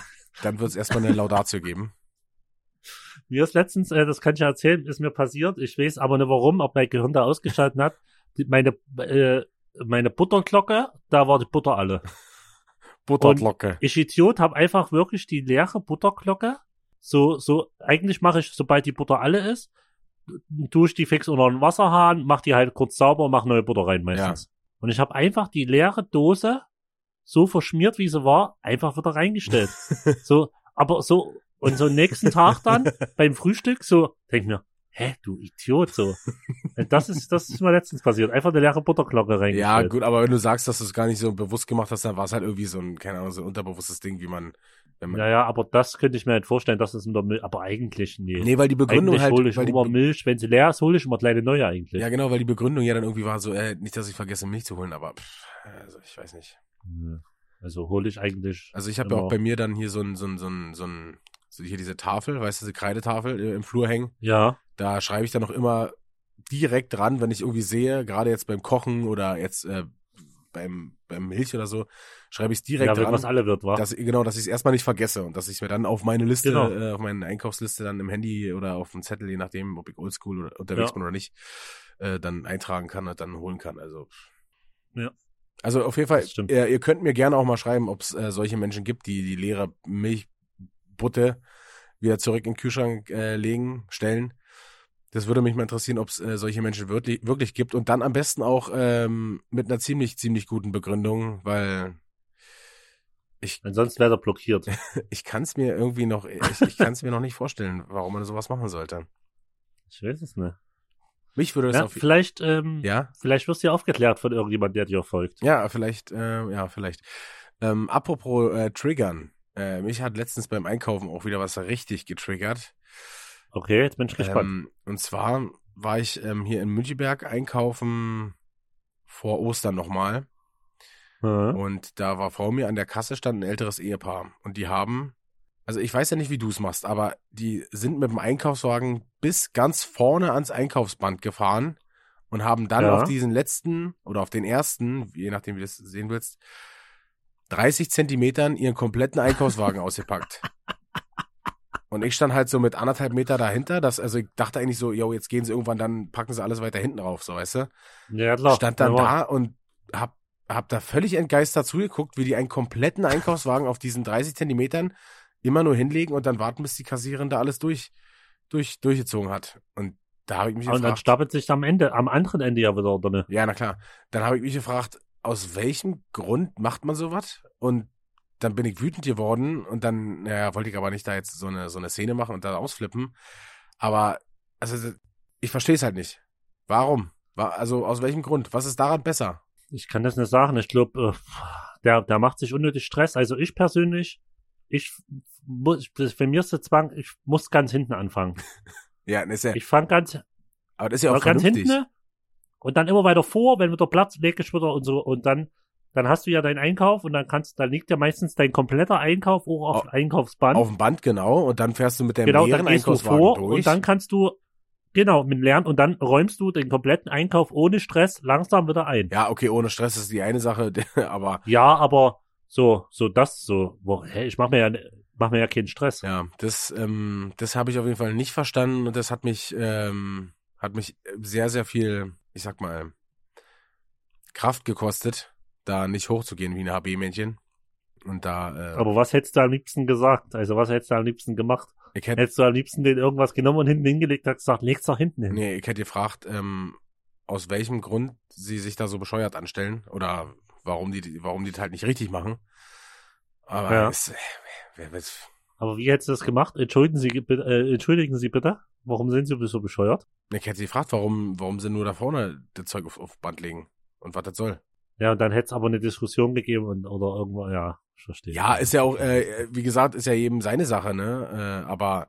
dann wird es erstmal eine Laudatio geben. Mir ist letztens, äh, das kann ich ja erzählen, ist mir passiert. Ich weiß aber nicht warum, ob mein Gehirn da ausgeschaltet hat. Die, meine, äh, meine Butterglocke, da war die Butter alle. Butterglocke. Ich Idiot habe einfach wirklich die leere Butterglocke. So, so, eigentlich mache ich, sobald die Butter alle ist, tue ich die fix unter den Wasserhahn, mach die halt kurz sauber, mach neue Butter rein meistens. Und ich habe einfach die leere Dose so verschmiert, wie sie war, einfach wieder reingestellt. so, aber so, und so nächsten Tag dann beim Frühstück so, denk mir, hä, du Idiot, so. Das ist, das ist mir letztens passiert. Einfach eine leere Butterglocke Ja, reingestellt. gut, aber wenn du sagst, dass du es gar nicht so bewusst gemacht hast, dann war es halt irgendwie so ein, keine Ahnung, so ein unterbewusstes Ding, wie man, wenn man. Ja, ja, aber das könnte ich mir nicht vorstellen, dass es in der Milch, aber eigentlich nee. Nee, weil die Begründung eigentlich halt, hole ich weil die, immer Milch, wenn sie leer ist, hole ich immer kleine neue eigentlich. ja genau, weil die Begründung ja dann irgendwie war so, äh, nicht, dass ich vergesse, Milch zu holen, aber pff, also ich weiß nicht. Also hole ich eigentlich. Also ich habe ja auch bei mir dann hier so ein, so ein, so ein, so ein, so hier diese Tafel, weißt du, diese Kreidetafel äh, im Flur hängen. Ja, Da schreibe ich dann noch immer direkt dran, wenn ich irgendwie sehe, gerade jetzt beim Kochen oder jetzt äh, beim, beim Milch oder so, schreibe ich es direkt ja, dran. was alle wird, wa? dass, genau, dass ich es erstmal nicht vergesse und dass ich es mir dann auf meine Liste, Genau. äh, auf meine Einkaufsliste dann im Handy oder auf dem Zettel, je nachdem, ob ich oldschool oder unterwegs Ja. bin oder nicht, äh, dann eintragen kann und dann holen kann. Also Ja. Also auf jeden Fall, ihr, ihr könnt mir gerne auch mal schreiben, ob es äh, solche Menschen gibt, die die leere Milchbutte wieder zurück in den Kühlschrank äh, legen, stellen. Das würde mich mal interessieren, ob es äh, solche Menschen wirklich, wirklich gibt und dann am besten auch ähm, mit einer ziemlich, ziemlich guten Begründung, weil ich, Ansonsten wäre er blockiert. ich kann es mir irgendwie noch, ich, ich kann es mir noch nicht vorstellen, warum man sowas machen sollte. Ich weiß es nicht. Mich würde das Ja, auf vielleicht, ähm, ja, vielleicht wirst du ja aufgeklärt von irgendjemand, der dir folgt. ja, vielleicht, äh, ja, vielleicht. Ähm, apropos äh, Triggern, äh, mich hat letztens beim Einkaufen auch wieder was richtig getriggert. Okay, jetzt bin ich gespannt. Ähm, und zwar war ich ähm, hier in Müncheberg einkaufen vor Ostern nochmal. Hm. Und da war vor mir an der Kasse stand ein älteres Ehepaar. Und die haben, also ich weiß ja nicht, wie du es machst, aber die sind mit dem Einkaufswagen bis ganz vorne ans Einkaufsband gefahren und haben dann Ja. auf diesen letzten oder auf den ersten, je nachdem wie du das sehen willst, 30 Zentimetern ihren kompletten Einkaufswagen ausgepackt. Und ich stand halt so mit anderthalb Meter dahinter, das, also ich dachte eigentlich so, yo, jetzt gehen sie irgendwann, dann packen sie alles weiter hinten drauf, so weißt du Ja, klar. stand dann Ja, da und hab, hab da völlig entgeistert zugeguckt, wie die einen kompletten Einkaufswagen auf diesen 30 Zentimetern immer nur hinlegen und dann warten, bis die Kassiererin da alles durch, durch, durchgezogen hat. Und da habe ich mich Und dann gefragt, stapelt sich am Ende, am anderen Ende ja wieder, oder ne? ja, na klar, dann habe ich mich gefragt, aus welchem Grund macht man sowas? Und dann bin ich wütend geworden und dann, naja, wollte ich aber nicht da jetzt so eine, so eine Szene machen und da ausflippen. Aber, also, ich verstehe es halt nicht. Warum? Wa- Also, aus welchem Grund? Was ist daran besser? Ich kann das nicht sagen. Ich glaube, äh, der, der macht sich unnötig Stress. Also ich persönlich, ich muss, für mir ist der Zwang, ich muss ganz hinten anfangen. Ja, das ist ja, Ich fange ganz, aber das ist ja auch ganz vernünftig. hinten und dann immer weiter vor, wenn wieder Platz weg ist wieder und so und dann dann hast du ja deinen Einkauf und dann kannst, da liegt ja meistens dein kompletter Einkauf auch auf Au- dem Einkaufsband. Auf dem Band, genau. Und dann fährst du mit deinem genau, leeren dann gehst du Einkaufswagen vor durch. und dann kannst du, genau, mit Lernen und dann räumst du den kompletten Einkauf ohne Stress langsam wieder ein. ja, okay, ohne Stress ist die eine Sache, aber Ja, aber so, so das, so, wo, hä, ich mach mir ja, mach mir ja keinen Stress. ja, das, ähm, das habe ich auf jeden Fall nicht verstanden und das hat mich, ähm, hat mich sehr, sehr viel, ich sag mal, Kraft gekostet, da nicht hochzugehen wie ein HB-Männchen. Und da, äh, Aber was hättest du am liebsten gesagt? Also was hättest du am liebsten gemacht? ich hätte, Hättest du am liebsten den irgendwas genommen und hinten hingelegt, hast gesagt, leg's doch hinten hin. nee, ich hätte gefragt, ähm, aus welchem Grund sie sich da so bescheuert anstellen oder warum die, warum die das halt nicht richtig machen. Aber Ja. es, wer, wer, Aber wie hättest du das gemacht? Entschuldigen Sie, bitte- äh, entschuldigen Sie bitte. Warum sind Sie so bescheuert? Ich hätte sie gefragt, warum, warum sie nur da vorne das Zeug auf, auf Band legen und was das soll. Ja, und dann hätte es aber eine Diskussion gegeben und, oder irgendwo, ja, ich verstehe. Ja, ist ja auch, äh, wie gesagt, ist ja jedem seine Sache, ne? Äh, aber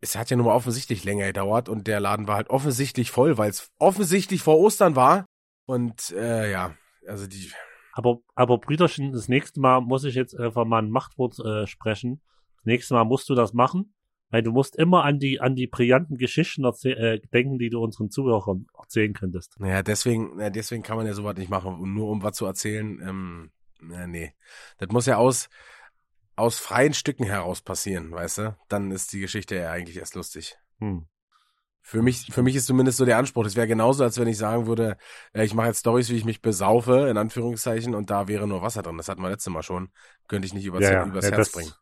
es hat ja nun mal offensichtlich länger gedauert und der Laden war halt offensichtlich voll, weil es offensichtlich vor Ostern war. Und äh, ja, also die. Aber, aber Brüderchen, das nächste Mal muss ich jetzt einfach mal ein Machtwort äh, sprechen. Das nächste Mal musst du das machen, weil du musst immer an die, an die brillanten Geschichten äh, denken, die du unseren Zuhörern erzählen könntest. Naja, deswegen, deswegen kann man ja sowas nicht machen. Und nur um was zu erzählen, ähm, na, nee. Das muss ja aus, aus freien Stücken heraus passieren, weißt du? Dann ist die Geschichte ja eigentlich erst lustig. Hm. Für mich, für mich ist zumindest so der Anspruch. Das wäre genauso, als wenn ich sagen würde, äh, ich mache jetzt Stories, wie ich mich besaufe, in Anführungszeichen, und da wäre nur Wasser drin. Das hatten wir letztes Mal schon. Könnte ich nicht übers, Ja, ja, übers ja, Herz das- bringen.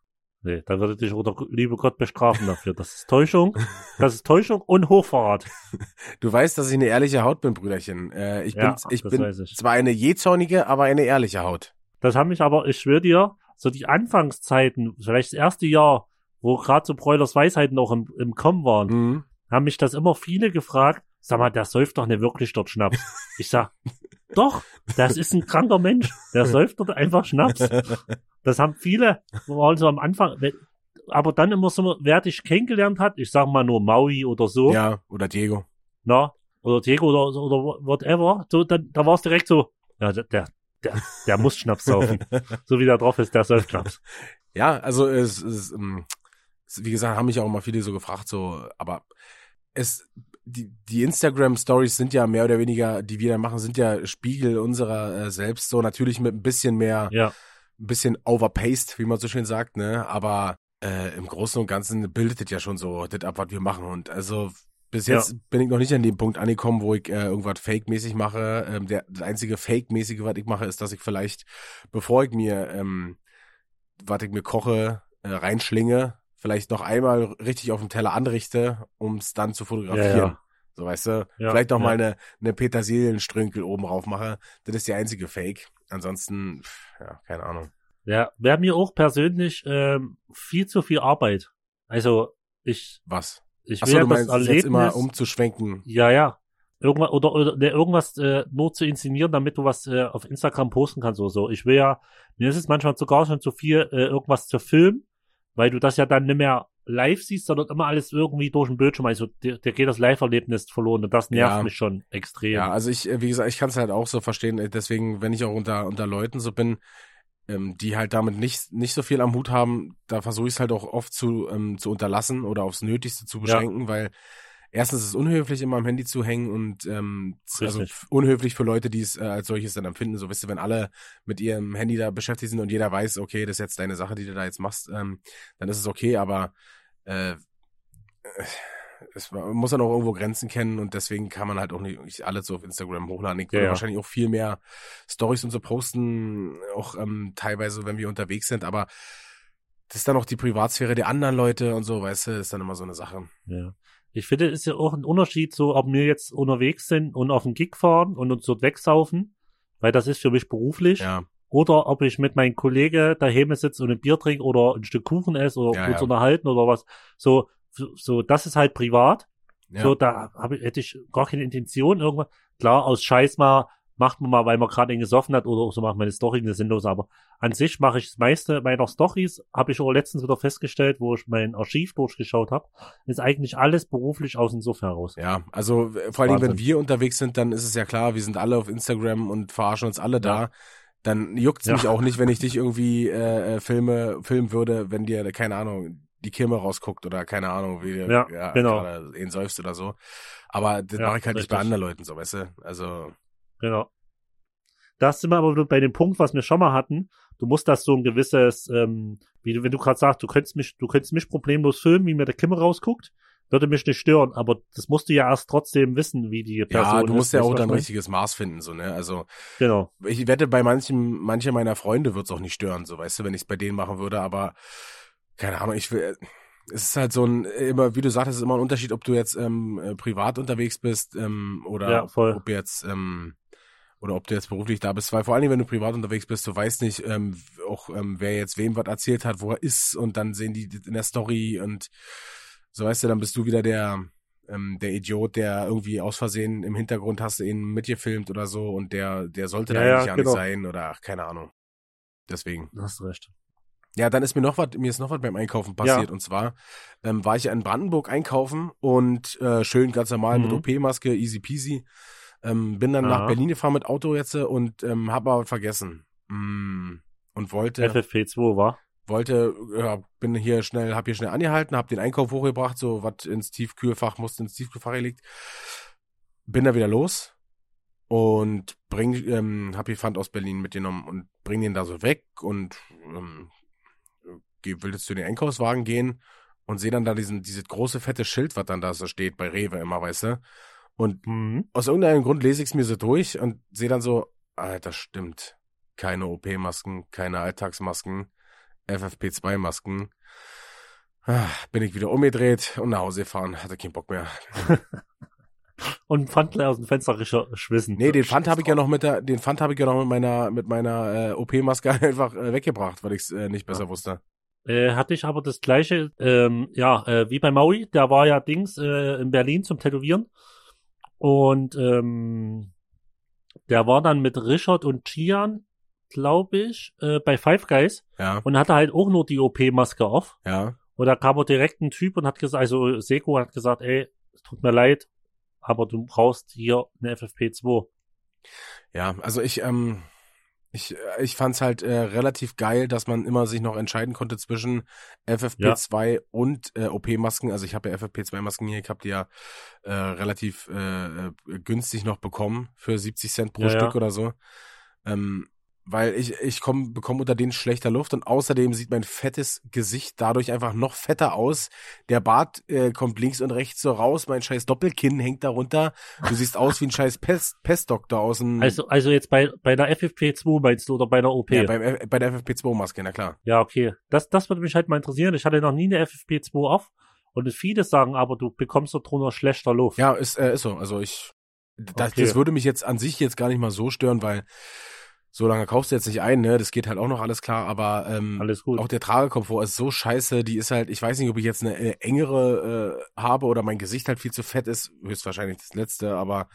Nee, da würde dich oder liebe Gott bestrafen dafür. Das ist Täuschung, das ist Täuschung und Hochverrat. Du weißt, dass ich eine ehrliche Haut bin, Brüderchen. Äh, ich bin, ich bin ich. zwar eine jähzornige, aber eine ehrliche Haut. Das haben mich aber, ich schwöre dir, so die Anfangszeiten, vielleicht das erste Jahr, wo gerade so Bräulers Weisheiten noch im, im Kommen waren, Mhm. Haben mich das immer viele gefragt, sag mal, der säuft doch nicht wirklich dort Schnaps. Ich sag, doch, das ist ein kranker Mensch, der säuft dort einfach Schnaps. Das haben viele, waren so am Anfang, aber dann immer so, wer dich kennengelernt hat, ich sag mal nur Maui oder so, Ja, oder Diego. na, oder Diego oder, oder whatever, so, dann, da war es direkt so, ja, der, der, der, muss Schnaps saufen. so wie der drauf ist, der säuft Schnaps. Ja, also es, es, wie gesagt, haben mich auch mal viele so gefragt, so, aber es, die, die Instagram-Stories sind ja mehr oder weniger, die wir da machen, sind ja Spiegel unserer äh, selbst, so natürlich mit ein bisschen mehr, Ja, ein bisschen overpaced, wie man so schön sagt, ne, aber äh, im Großen und Ganzen bildet das ja schon so das ab, was wir machen und also bis Ja. jetzt bin ich noch nicht an dem Punkt angekommen, wo ich äh, irgendwas Fake-mäßig mache. Ähm, der, das einzige Fake-mäßige, was ich mache, ist, dass ich vielleicht, bevor ich mir, ähm, was ich mir koche, äh, reinschlinge, vielleicht noch einmal richtig auf dem Teller anrichte, um es dann zu fotografieren. Ja, ja. So, weißt du? Ja, vielleicht noch mal eine, eine Petersilienstrünkel oben drauf mache. Das ist die einzige Fake. Ansonsten, pff, ja, keine Ahnung. ja, wäre mir auch persönlich ähm, viel zu viel Arbeit. Also, ich, Was? ich Achso, will du ja das meinst es Erlebnis, jetzt immer umzuschwenken. ja, ja, irgendwas, oder, oder ne, irgendwas äh, nur zu inszenieren, damit du was äh, auf Instagram posten kannst oder so. Ich will ja, mir ist es manchmal sogar schon zu viel, äh, irgendwas zu filmen, weil du das ja dann nicht mehr live siehst, sondern immer alles irgendwie durch den Bildschirm. Also dir, dir geht das Live-Erlebnis verloren und das nervt Ja. mich schon extrem. Ja, also ich, äh, wie gesagt, ich kann es halt auch so verstehen. äh, Deswegen, wenn ich auch unter, unter Leuten so bin, ähm, die halt damit nicht, nicht so viel am Hut haben, da versuche ich es halt auch oft zu, ähm, zu unterlassen oder aufs Nötigste zu beschränken, weil erstens ist es unhöflich, immer am Handy zu hängen und ähm, also unhöflich für Leute, die es äh, als solches dann empfinden. So wisst ihr, wenn alle mit ihrem Handy da beschäftigt sind und jeder weiß, okay, das ist jetzt deine Sache, die du da jetzt machst, ähm, dann ist es okay, aber äh, es muss dann auch irgendwo Grenzen kennen und deswegen kann man halt auch nicht alles so auf Instagram hochladen. Ich würde ja. wahrscheinlich auch viel mehr Stories und so posten, auch ähm, teilweise, wenn wir unterwegs sind, aber das ist dann auch die Privatsphäre der anderen Leute und so, weißt du, ist dann immer so eine Sache. Ja. Ich finde, es ist ja auch ein Unterschied, so ob wir jetzt unterwegs sind und auf den Gig fahren und uns dort wegsaufen, weil das ist für mich beruflich, Ja, oder ob ich mit meinem Kollege daheim sitze und ein Bier trinke oder ein Stück Kuchen esse oder Ja, uns ja. unterhalten oder was. So, so, das ist halt privat. ja. So, da hab ich, hätte ich gar keine Intention irgendwas. Klar, aus Scheiß mal macht man mal, weil man gerade einen gesoffen hat oder so macht meine Story eine sinnlos, aber an sich mache ich das meiste meiner Stories, habe ich auch letztens wieder festgestellt, wo ich mein Archiv durchgeschaut habe, ist eigentlich alles beruflich aus dem Suff heraus. Ja, also äh, vor allen Dingen, wenn wir unterwegs sind, dann ist es ja klar, wir sind alle auf Instagram und verarschen uns alle da. Dann juckt's Ja. mich auch nicht, wenn ich dich irgendwie äh, äh, filme, filmen würde, wenn dir, keine Ahnung, die Kimme rausguckt oder keine Ahnung, wie du Ja, genau. ihn säufst oder so. Aber das Ja, mache ich halt nicht bei richtig. anderen Leuten so, weißt du? Also, Genau. Da sind wir aber bei dem Punkt, was wir schon mal hatten. Du musst das so ein gewisses, ähm, wie du, wenn du gerade sagst, du könntest mich, du könntest mich problemlos filmen, wie mir der Kimme rausguckt, würde mich nicht stören. Aber das musst du ja erst trotzdem wissen, wie die Person ja, du musst ist. ja auch ich richtiges Maß finden, so, ne? Also? Genau. ich wette, bei manchen, manche meiner Freunde wird's auch nicht stören, so, weißt du, wenn ich es bei denen machen würde, aber keine Ahnung, ich will, es ist halt so ein, immer, wie du sagtest, es ist immer ein Unterschied, ob du jetzt ähm, äh, privat unterwegs bist ähm, oder Ja, ob jetzt ähm, oder ob du jetzt beruflich da bist, weil vor allen Dingen, wenn du privat unterwegs bist, du weißt nicht ähm, auch, ähm, wer jetzt wem was erzählt hat, wo er ist und dann sehen die in der Story und so weißt du, dann bist du wieder der ähm, der Idiot, der irgendwie aus Versehen im Hintergrund hast du ihn mitgefilmt oder so und der der sollte da Ja, ja, eigentlich ja genau. nicht sein oder ach, keine Ahnung. Deswegen. Du hast recht. Ja, dann ist mir noch was, mir ist noch was beim Einkaufen passiert. Ja. Und zwar ähm, war ich ja in Brandenburg einkaufen und äh, schön ganz normal mit Mhm. OP-Maske, easy peasy. Ähm, bin dann nach Ja. Berlin gefahren mit Auto jetzt äh, und ähm, habe aber vergessen. Mm, und wollte, FFP2 war. wollte, ja, bin hier schnell, hab hier schnell angehalten, hab den Einkauf hochgebracht, so was ins Tiefkühlfach, musste ins Tiefkühlfach gelegt. Bin da wieder los und bring, ähm, hab die Pfand aus Berlin mitgenommen und bring den da so weg und ähm, will jetzt zu den Einkaufswagen gehen und sehe dann da diesen, dieses große fette Schild, was dann da so steht, bei Rewe immer, weißt du? Und Mhm. aus irgendeinem Grund lese ich es mir so durch und sehe dann so, ah, das stimmt. Keine OP-Masken, keine Alltagsmasken, FFP2-Masken. Ah, bin ich wieder umgedreht und nach Hause gefahren, hatte keinen Bock mehr. Und Pfand gleich aus dem Fenster schwissen. Nee, den Pfand habe ich ja noch mit der, den Pfand habe ich ja noch mit meiner, mit meiner äh, OP-Maske einfach äh, weggebracht, weil ich es äh, nicht besser wusste. Äh, hatte ich aber das gleiche, ähm, ja, äh, wie bei Maui, der war ja Dings äh, in Berlin zum Tätowieren. Und ähm, der war dann mit Richard und Gian, glaube ich, äh, bei Five Guys Ja, und hatte halt auch nur die OP-Maske auf. ja. Und da kam er direkt ein Typ und hat gesagt, also Seko hat gesagt, ey, es tut mir leid, aber du brauchst hier eine FFP2. Ja, also ich, ähm, ich, äh, ich fand's halt äh, relativ geil, dass man immer sich noch entscheiden konnte zwischen FFP2 und äh, OP-Masken. Also ich habe ja FFP2-Masken hier, ich habe die ja äh, relativ äh, äh, günstig noch bekommen für 70 Cent pro Ja, Stück ja. oder so. Ähm, weil ich, ich komm, bekomme unter denen schlechter Luft und außerdem sieht mein fettes Gesicht dadurch einfach noch fetter aus. Der Bart äh, kommt links und rechts so raus, mein scheiß Doppelkinn hängt darunter. Du siehst aus wie ein scheiß Pest, Pestdoktor aus dem Also, also jetzt bei, bei der FFP2 meinst du oder bei der OP? ja, beim, F- bei der FFP2-Maske, na klar. Ja, okay. Das, das würde mich halt mal interessieren. Ich hatte noch nie eine FFP2 auf. Und viele sagen aber, du bekommst da drunter schlechter Luft. Ja, ist, äh, ist so. Also ich, das, Okay. das würde mich jetzt an sich jetzt gar nicht mal so stören, weil so lange kaufst du jetzt nicht ein, ne? Das geht halt auch noch alles klar, aber ähm, Alles gut. auch der Tragekomfort ist so scheiße, die ist halt, ich weiß nicht, ob ich jetzt eine äh, engere äh, habe oder mein Gesicht halt viel zu fett ist, höchstwahrscheinlich das letzte, aber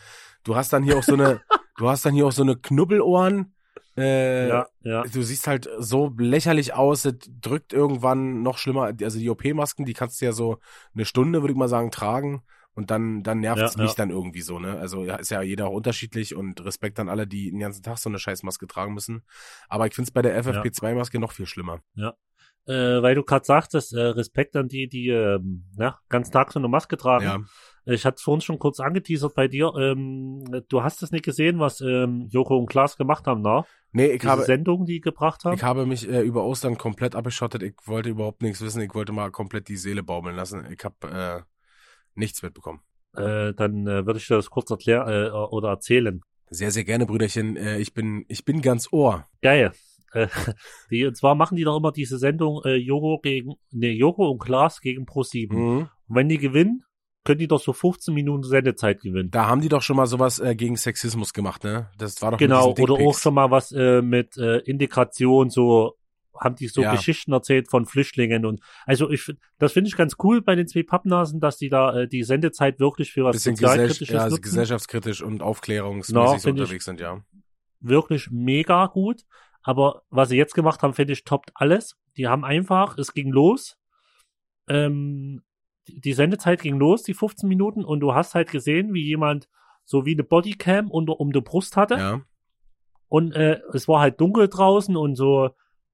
du hast dann hier auch so eine, du hast dann hier auch so eine Knubbelohren, äh, ja, ja. du siehst halt so lächerlich aus, es drückt irgendwann noch schlimmer, also die OP-Masken, die kannst du ja so eine Stunde, würde ich mal sagen, tragen und dann, dann nervt es Ja, mich ja. dann irgendwie so, ne? Also ja, ist ja jeder auch unterschiedlich und Respekt an alle, die den ganzen Tag so eine Scheißmaske tragen müssen. Aber ich find's bei der FFP2-Maske noch viel schlimmer. Äh, weil du gerade sagtest, äh, Respekt an die, die ähm, ja, ganz Tag so eine Maske tragen. Ja. Ich hatte es vorhin schon kurz angeteasert bei dir. Ähm, du hast es nicht gesehen, was ähm, Joko und Klaas gemacht haben, na? Nee, ich Diese habe, Sendung, die gebracht haben. ich habe mich äh, über Ostern komplett abgeschottet. Ich wollte überhaupt nichts wissen. Ich wollte mal komplett die Seele baumeln lassen. Ich habe äh, nichts mitbekommen. Äh, dann äh, würde ich dir das kurz erklären äh, oder erzählen. Sehr, sehr gerne, Brüderchen. Äh, ich bin, ich bin ganz Ohr. Geil. Äh, die, und zwar machen die doch immer diese Sendung äh, Joko gegen, nee, Joko und Klaas gegen Pro7. Mhm. Und wenn die gewinnen, können die doch so 15 Minuten Sendezeit gewinnen. Da haben die doch schon mal sowas äh, gegen Sexismus gemacht, ne? Das war doch Genau, oder auch schon mal was äh, mit äh, Integration, so haben die so Ja. Geschichten erzählt von Flüchtlingen und also ich das finde ich ganz cool bei den zwei Pappnasen, dass die da äh, die Sendezeit wirklich für was bisschen gesell sozialkritisches ja, also gesellschaftskritisch und aufklärungsmäßig Na, so unterwegs sind, ja. wirklich mega gut. Aber was sie jetzt gemacht haben, finde ich, toppt alles. Die haben einfach, es ging los. Ähm, die die Sendezeit ging los, die 15 Minuten, und du hast halt gesehen, wie jemand so wie eine Bodycam unter um die Brust hatte. Ja, und äh, es war halt dunkel draußen und so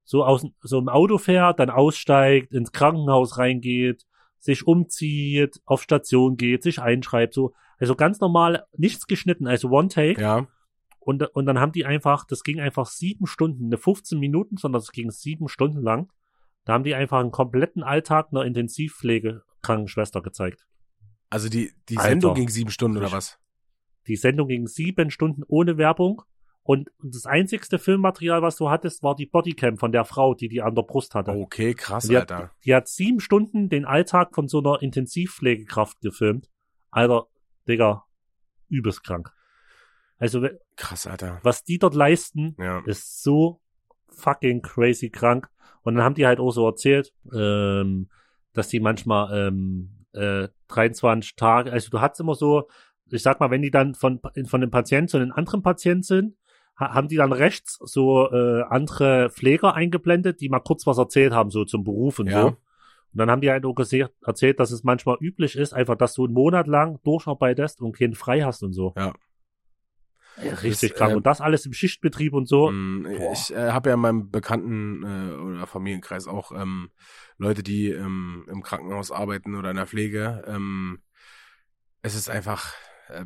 so aus so im Auto fährt, dann aussteigt, ins Krankenhaus reingeht, sich umzieht, auf Station geht, sich einschreibt, so also ganz normal, nichts geschnitten, also One Take. Ja. Und, und dann haben die einfach, das ging einfach sieben Stunden, eine 15 Minuten, sondern es ging sieben Stunden lang. Da haben die einfach einen kompletten Alltag einer Intensivpflege-Krankenschwester gezeigt. Also die, die Alter. Sendung ging sieben Stunden oder was? Die Sendung ging sieben Stunden ohne Werbung. Und das einzigste Filmmaterial, was du hattest, war die Bodycam von der Frau, die die an der Brust hatte. Okay, krass, Die hat, Alter. die hat sieben Stunden den Alltag von so einer Intensivpflegekraft gefilmt. Alter, Digga, übelst krank. Also, Krass, Alter. was die dort leisten, Ja. ist so fucking crazy krank. Und dann haben die halt auch so erzählt, ähm, dass die manchmal ähm, äh, 23 Tage, also du hast immer so, ich sag mal, wenn die dann von, von dem Patienten zu einem anderen Patient sind, ha haben die dann rechts so äh, andere Pfleger eingeblendet, die mal kurz was erzählt haben, so zum Beruf und Ja. so. Und dann haben die halt auch gese- erzählt, dass es manchmal üblich ist, einfach, dass du einen Monat lang durcharbeitest und keinen frei hast und so. Ja. Ja, richtig Das, krank. ähm, und das alles im Schichtbetrieb und so. Mm, Boah. Ich äh, habe ja in meinem Bekannten äh, oder Familienkreis auch ähm, Leute, die ähm, im Krankenhaus arbeiten oder in der Pflege. Ähm, es ist einfach, äh,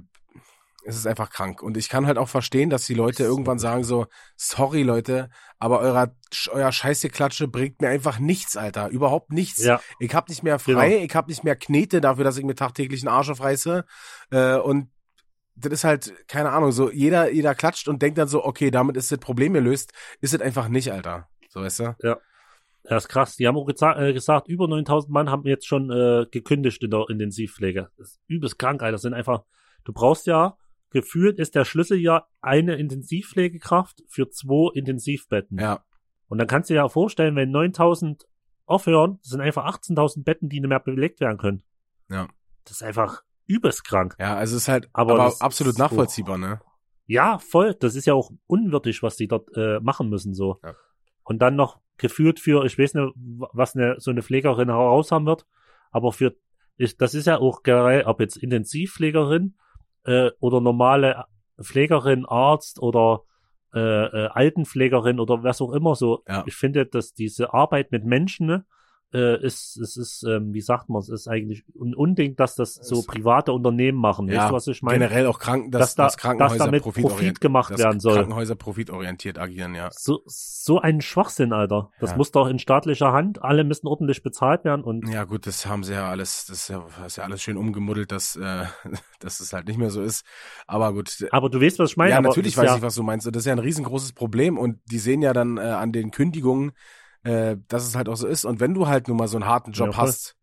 es ist einfach krank. Und ich kann halt auch verstehen, dass die Leute irgendwann sagen so, sorry Leute, aber euer, euer Scheißeklatsche bringt mir einfach nichts, Alter. Überhaupt nichts. Ja, Ich hab nicht mehr frei, Genau. ich hab nicht mehr Knete dafür, dass ich mir tagtäglich einen Arsch aufreiße. Äh, und das ist halt, keine Ahnung, so jeder, jeder klatscht und denkt dann so, okay, damit ist das Problem gelöst. Ist es einfach nicht, Alter. So weißt du? das ist krass. Die haben auch äh, gesagt, über 9000 Mann haben jetzt schon äh, gekündigt in der Intensivpflege. Das ist übelst krank, Alter. Das sind einfach, du brauchst ja, gefühlt ist der Schlüssel ja eine Intensivpflegekraft für zwei Intensivbetten. Ja. Und dann kannst du dir ja vorstellen, wenn 9000 aufhören, das sind einfach 18.000 Betten, die nicht mehr belegt werden können. Ja. Das ist einfach übelst krank. Ja, also es ist halt Aber aber, absolut nachvollziehbar, ne? Ja, voll. Das ist ja auch unwürdig, was die dort äh, machen müssen, so. Ja. Und dann noch geführt für, ich weiß nicht, was eine, so eine Pflegerin heraus haben wird, aber für, ist, das ist ja auch generell, ob jetzt Intensivpflegerin äh, oder normale Pflegerin, Arzt oder äh, äh, Altenpflegerin oder was auch immer so. Ja. Ich finde, dass diese Arbeit mit Menschen ne, äh, ist, es ist, ähm, wie sagt man, es ist eigentlich ein Unding, dass das so private Unternehmen machen. Ja, weißt du, was ich meine? Generell auch Kranken, dass, dass da- dass Krankenhäuser dass damit profitorient- Profit gemacht werden soll. Krankenhäuser profitorientiert agieren, ja. So, so ein Schwachsinn, Alter. Das Ja. muss doch in staatlicher Hand. Alle müssen ordentlich bezahlt werden und Ja, gut, das haben sie ja alles, das ist ja, das ist ja alles schön umgemuddelt, dass, äh, dass es halt nicht mehr so ist. Aber gut, aber du weißt, was ich meine. ja, natürlich weiß ist ich, was du meinst. Das ist ja ein riesengroßes Problem. Und die sehen ja dann äh, an den Kündigungen, äh, dass es halt auch so ist. Und wenn du halt nun mal so einen harten Job Ja, hast,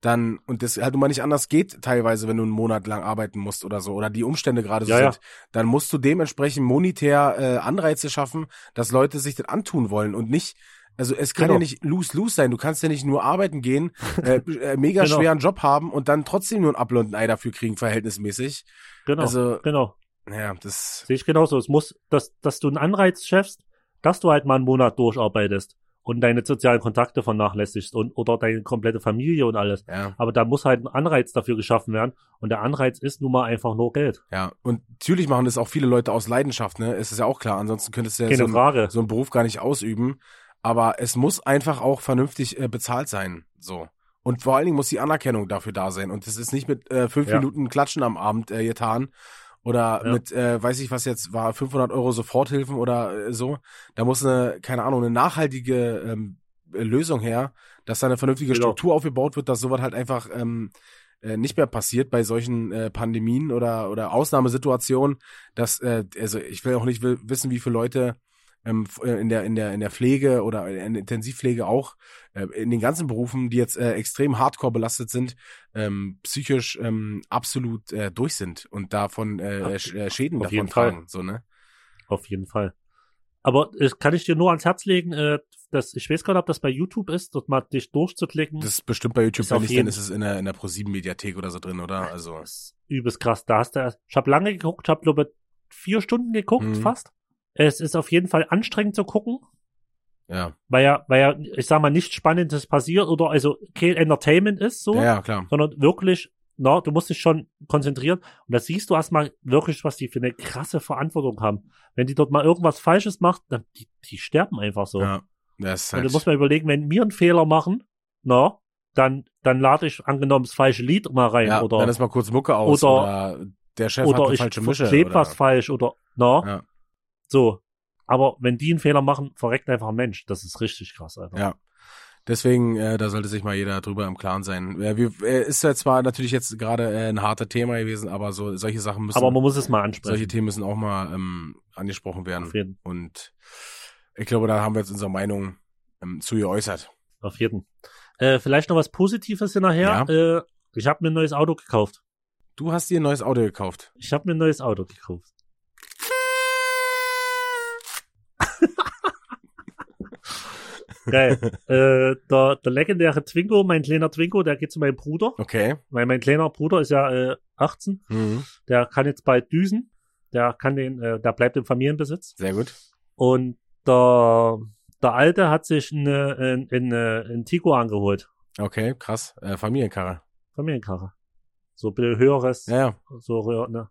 dann, und das halt nun mal nicht anders geht, teilweise, wenn du einen Monat lang arbeiten musst oder so, oder die Umstände gerade so Ja, ja. sind, dann musst du dementsprechend monetär äh, Anreize schaffen, dass Leute sich das antun wollen und nicht, also es kann Genau. ja nicht lose-lose sein. Du kannst ja nicht nur arbeiten gehen, äh, äh, mega Genau. schweren Job haben und dann trotzdem nur ein ein Ei dafür kriegen, verhältnismäßig. genau, Also, genau. ja, das, Sehe ich genauso. Es muss, dass, dass du einen Anreiz schaffst, dass du halt mal einen Monat durcharbeitest und deine sozialen Kontakte vernachlässigst und oder deine komplette Familie und alles. ja. Aber da muss halt ein Anreiz dafür geschaffen werden. Und der Anreiz ist nun mal einfach nur Geld. Ja, und natürlich machen das auch viele Leute aus Leidenschaft, ne? Es ist ja auch klar, ansonsten könntest du ja so, einen- Frage. so einen Beruf gar nicht ausüben. Aber es muss einfach auch vernünftig äh, bezahlt sein, so. Und vor allen Dingen muss die Anerkennung dafür da sein. Und das ist nicht mit äh, fünf Ja. Minuten Klatschen am Abend äh, getan oder Ja. mit, äh, weiß ich was jetzt war, 500 Euro Soforthilfen oder äh, so. Da muss eine, keine Ahnung, eine nachhaltige ähm, äh, Lösung her, dass da eine vernünftige Genau. Struktur aufgebaut wird, dass sowas halt einfach ähm, äh, nicht mehr passiert bei solchen äh, Pandemien oder oder Ausnahmesituationen, dass äh, also ich will auch nicht wissen, wie viele Leute ähm, äh, in der in der in der Pflege oder in der Intensivpflege auch äh, in den ganzen Berufen, die jetzt äh, extrem hardcore belastet sind, ähm, psychisch ähm, absolut äh, durch sind und davon äh, Sch- äh, Schäden auf davon jeden Fall. tragen, so ne? Auf jeden Fall. Aber das kann ich dir nur ans Herz legen, äh, dass, ich weiß gar nicht, ob das bei YouTube ist, dort mal dich durchzuklicken. Das ist bestimmt bei YouTube, Ist wenn nicht, dann ist es in der in der Pro 7 Mediathek oder so drin, oder? Also Das ist übelst krass. Da hast du, ich habe lange geguckt, ich habe glaube vier Stunden geguckt, Mhm. fast. Es ist auf jeden Fall anstrengend zu gucken, ja, weil ja, weil ja, ich sag mal, nichts Spannendes passiert oder also kein Entertainment ist so, ja, ja klar. sondern wirklich na, du musst dich schon konzentrieren. Und da siehst du erstmal wirklich, was die für eine krasse Verantwortung haben. Wenn die dort mal irgendwas Falsches macht, dann die, die sterben einfach so. Ja, das ist Und halt, du musst mal überlegen, wenn wir einen Fehler machen, na, dann, dann lade ich angenommen das falsche Lied mal rein ja, oder, dann ist mal kurz Mucke aus oder- oder, der Chef hat oder eine ich falsche Mische. oder, was falsch oder, na, Ja. So. Aber wenn die einen Fehler machen, verreckt einfach ein Mensch. Das ist richtig krass, Alter. Ja. Deswegen, äh, da sollte sich mal jeder drüber im Klaren sein. Äh, wir, äh, ist ja zwar natürlich jetzt gerade äh, ein harter Thema gewesen, aber so solche Sachen müssen, Aber man muss es mal solche ansprechen. Themen müssen auch mal ähm, angesprochen werden. Auf jeden, Und ich glaube, da haben wir jetzt unsere Meinung ähm, zu geäußert. auf jeden. Äh, vielleicht noch was Positives hinterher. Äh, ich habe mir ein neues Auto gekauft. Du hast dir ein neues Auto gekauft. Ich habe mir ein neues Auto gekauft. Geil. äh, der, der legendäre Twingo, mein kleiner Twingo, der geht zu meinem Bruder, Okay. weil mein kleiner Bruder ist ja äh, 18, Mhm. der kann jetzt bald düsen, der kann den, äh, der bleibt im Familienbesitz. Sehr gut. Und der, der Alte hat sich eine, ein, ein, ein Tigo angeholt. Okay, krass. Äh, Familienkarre. Familienkarre. So ein bisschen höheres, Ja, ja. so höher, ne?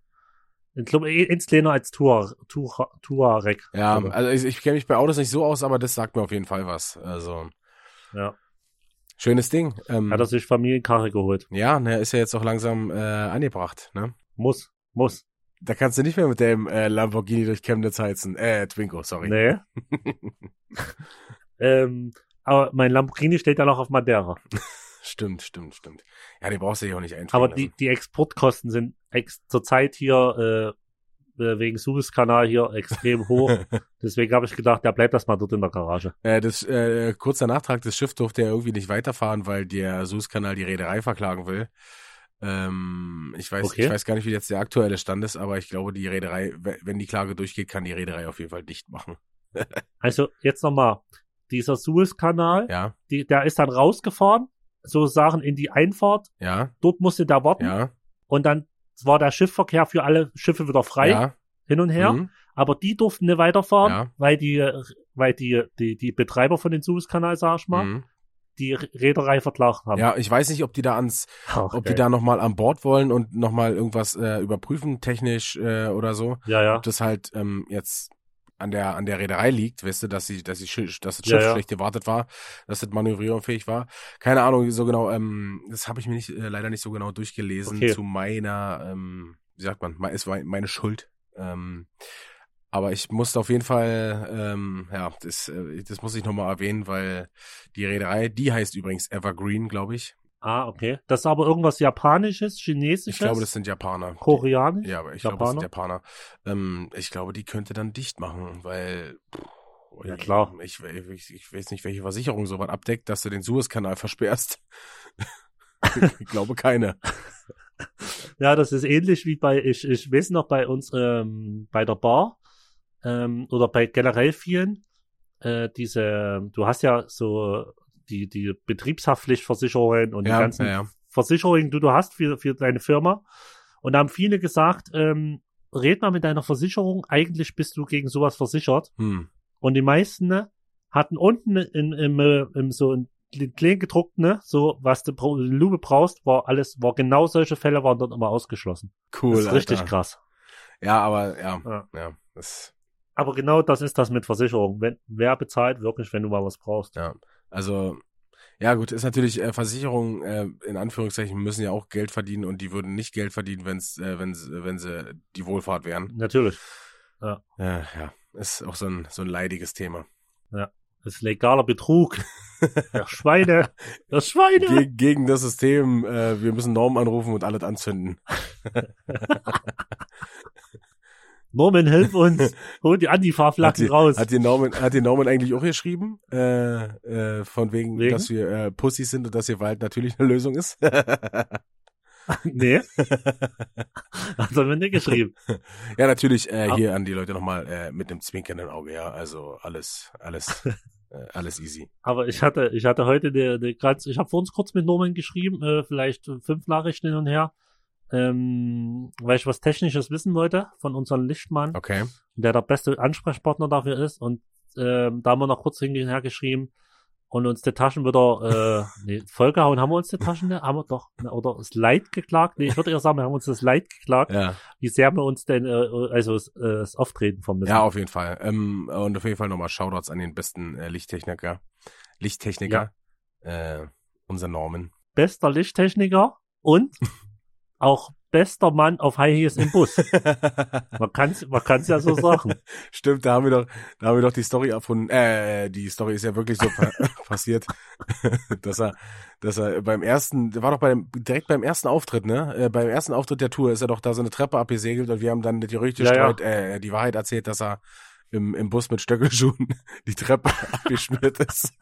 Ich glaube, ins kleiner als Tour, Tour, Touareg. Ja, Also, also ich, ich kenne mich bei Autos nicht so aus, aber das sagt mir auf jeden Fall was. Also, ja. schönes Ding. Ähm, Hat er sich Familienkarre geholt. ja, ne, ist ja jetzt auch langsam äh, angebracht, ne? Muss, muss. Da kannst du nicht mehr mit dem äh, Lamborghini durch Chemnitz heizen. Äh, Twingo, sorry. Nee. ähm, aber mein Lamborghini steht ja noch auf Madeira. Stimmt, stimmt, stimmt. Ja, die brauchst du ja auch nicht einfliegen Aber die, die Exportkosten sind zurzeit hier äh, äh, wegen Suezkanal hier extrem hoch. Deswegen habe ich gedacht, der bleibt das mal dort in der Garage. äh, das, äh, kurzer Nachtrag, das Schiff durfte ja irgendwie nicht weiterfahren, weil der Suezkanal die Reederei verklagen will. Ähm, ich weiß, Okay. ich weiß gar nicht, wie jetzt der aktuelle Stand ist, aber ich glaube, die Reederei, we- wenn die Klage durchgeht, kann die Reederei auf jeden Fall dicht machen. Also jetzt nochmal, dieser Suezkanal, Ja, die, der ist dann rausgefahren, so Sachen in die Einfahrt. ja, Dort musste der warten ja, und dann war der Schiffverkehr für alle Schiffe wieder frei ja, hin und her. mhm, Aber die durften nicht weiterfahren, Ja. weil die, weil die, die, die Betreiber von den Suezkanal, sag ich mal, mhm. die Reederei verklagt haben. Ja, ich weiß nicht, ob die da ans, Ach, ob geil. die da nochmal an Bord wollen und nochmal irgendwas äh, überprüfen, technisch äh, oder so. ja, ja. Ob das halt ähm, jetzt an der an der Reederei liegt, weißt du, dass sie, dass sie dass das Ja, Schiff ja. schlecht gewartet war, dass das manövrierunfähig war. Keine Ahnung, so genau. Ähm, das habe ich mir nicht äh, leider nicht so genau durchgelesen Okay. zu meiner, ähm, wie sagt man, war meine Schuld. Ähm, aber ich musste auf jeden Fall, ähm, ja, das, äh, das muss ich nochmal erwähnen, weil die Reederei, die heißt übrigens Evergreen, glaube ich. Ah, okay. Das ist aber irgendwas Japanisches, Chinesisches, Ich glaube, das sind Japaner. Koreanisch. Ja, aber ich glaube, das sind Japaner? Japaner. Ähm, ich glaube, die könnte dann dicht machen, weil. pff, Ja, klar. Ich, ich, ich weiß nicht, welche Versicherung sowas abdeckt, dass du den Suezkanal versperrst. ich glaube keine. Ja, das ist ähnlich wie bei, ich, ich weiß noch, bei uns ähm, bei der Bar ähm, oder bei generell vielen, äh, diese, du hast ja so die, die Betriebshaftpflichtversicherungen und Ja, die ganzen ja, ja. Versicherungen, die du hast für, für deine Firma. Und da haben viele gesagt, ähm, red mal mit deiner Versicherung, eigentlich bist du gegen sowas versichert. Hm. Und die meisten ne, hatten unten in, im, äh, im so ein klein gedruckt, ne, so was du Lupe brauchst, war alles, war genau solche Fälle waren dort immer ausgeschlossen. Cool. das ist richtig Alter. krass. Ja, aber ja, Ja. ja, das, Aber genau das ist das mit Versicherung. Wenn, wer bezahlt wirklich, wenn du mal was brauchst? ja. Also, ja gut, ist natürlich äh, Versicherungen äh, in Anführungszeichen müssen ja auch Geld verdienen und die würden nicht Geld verdienen, wenn's, äh, wenn sie, wenn sie die Wohlfahrt wären. Natürlich. Ja, ja, ist auch so ein so ein leidiges Thema. Das ist legaler Betrug. Der Schweine. Der Schweine. Ge gegen das System, äh, wir müssen Normen anrufen und alles anzünden. Norman, hilf uns. Hol die Antifa-Flaggen raus. hat die Norman, hat die Norman eigentlich auch geschrieben, äh, äh, von wegen, Wegen? dass wir äh, Pussys sind und dass ihr Wald natürlich eine Lösung ist? nee. Hat er mir nicht geschrieben. ja, natürlich äh, hier an die Leute nochmal äh, mit einem zwinkernden Auge, ja. Also alles, alles, äh, alles easy. Aber ich hatte, ich hatte heute eine, eine ganz, ich habe vor uns kurz mit Norman geschrieben, äh, vielleicht fünf Nachrichten hin und her, ähm, weil ich was Technisches wissen wollte von unserem Lichtmann, Okay. der der beste Ansprechpartner dafür ist. Und ähm, da haben wir noch kurz hin und her geschrieben, und uns die Taschen wieder äh, nee, vollgehauen. Haben wir uns die Taschen, ne? haben wir doch, ne, oder das Leid geklagt? Nee, ich würde eher sagen, wir haben uns das Leid geklagt, Ja, wie sehr wir uns denn, äh, also das, äh, das Auftreten vermissen. ja auf jeden Fall. Ähm, und auf jeden Fall nochmal Shoutouts an den besten äh, Lichttechniker. Lichttechniker. Äh, unser Norman. Bester Lichttechniker und auch bester Mann auf High Heels im Bus. Man kann's, man kann's ja so sagen. Stimmt, da haben wir doch, da haben wir doch die Story erfunden. Äh, die Story ist ja wirklich so pa passiert, dass er, dass er beim ersten, war doch bei dem, direkt beim ersten Auftritt, ne? Äh, beim ersten Auftritt der Tour ist er doch da so eine Treppe abgesegelt und wir haben dann die Gerüchte Ja, ja. gestreut, äh, die Wahrheit erzählt, dass er im, im Bus mit Stöckelschuhen die Treppe abgeschmiert ist.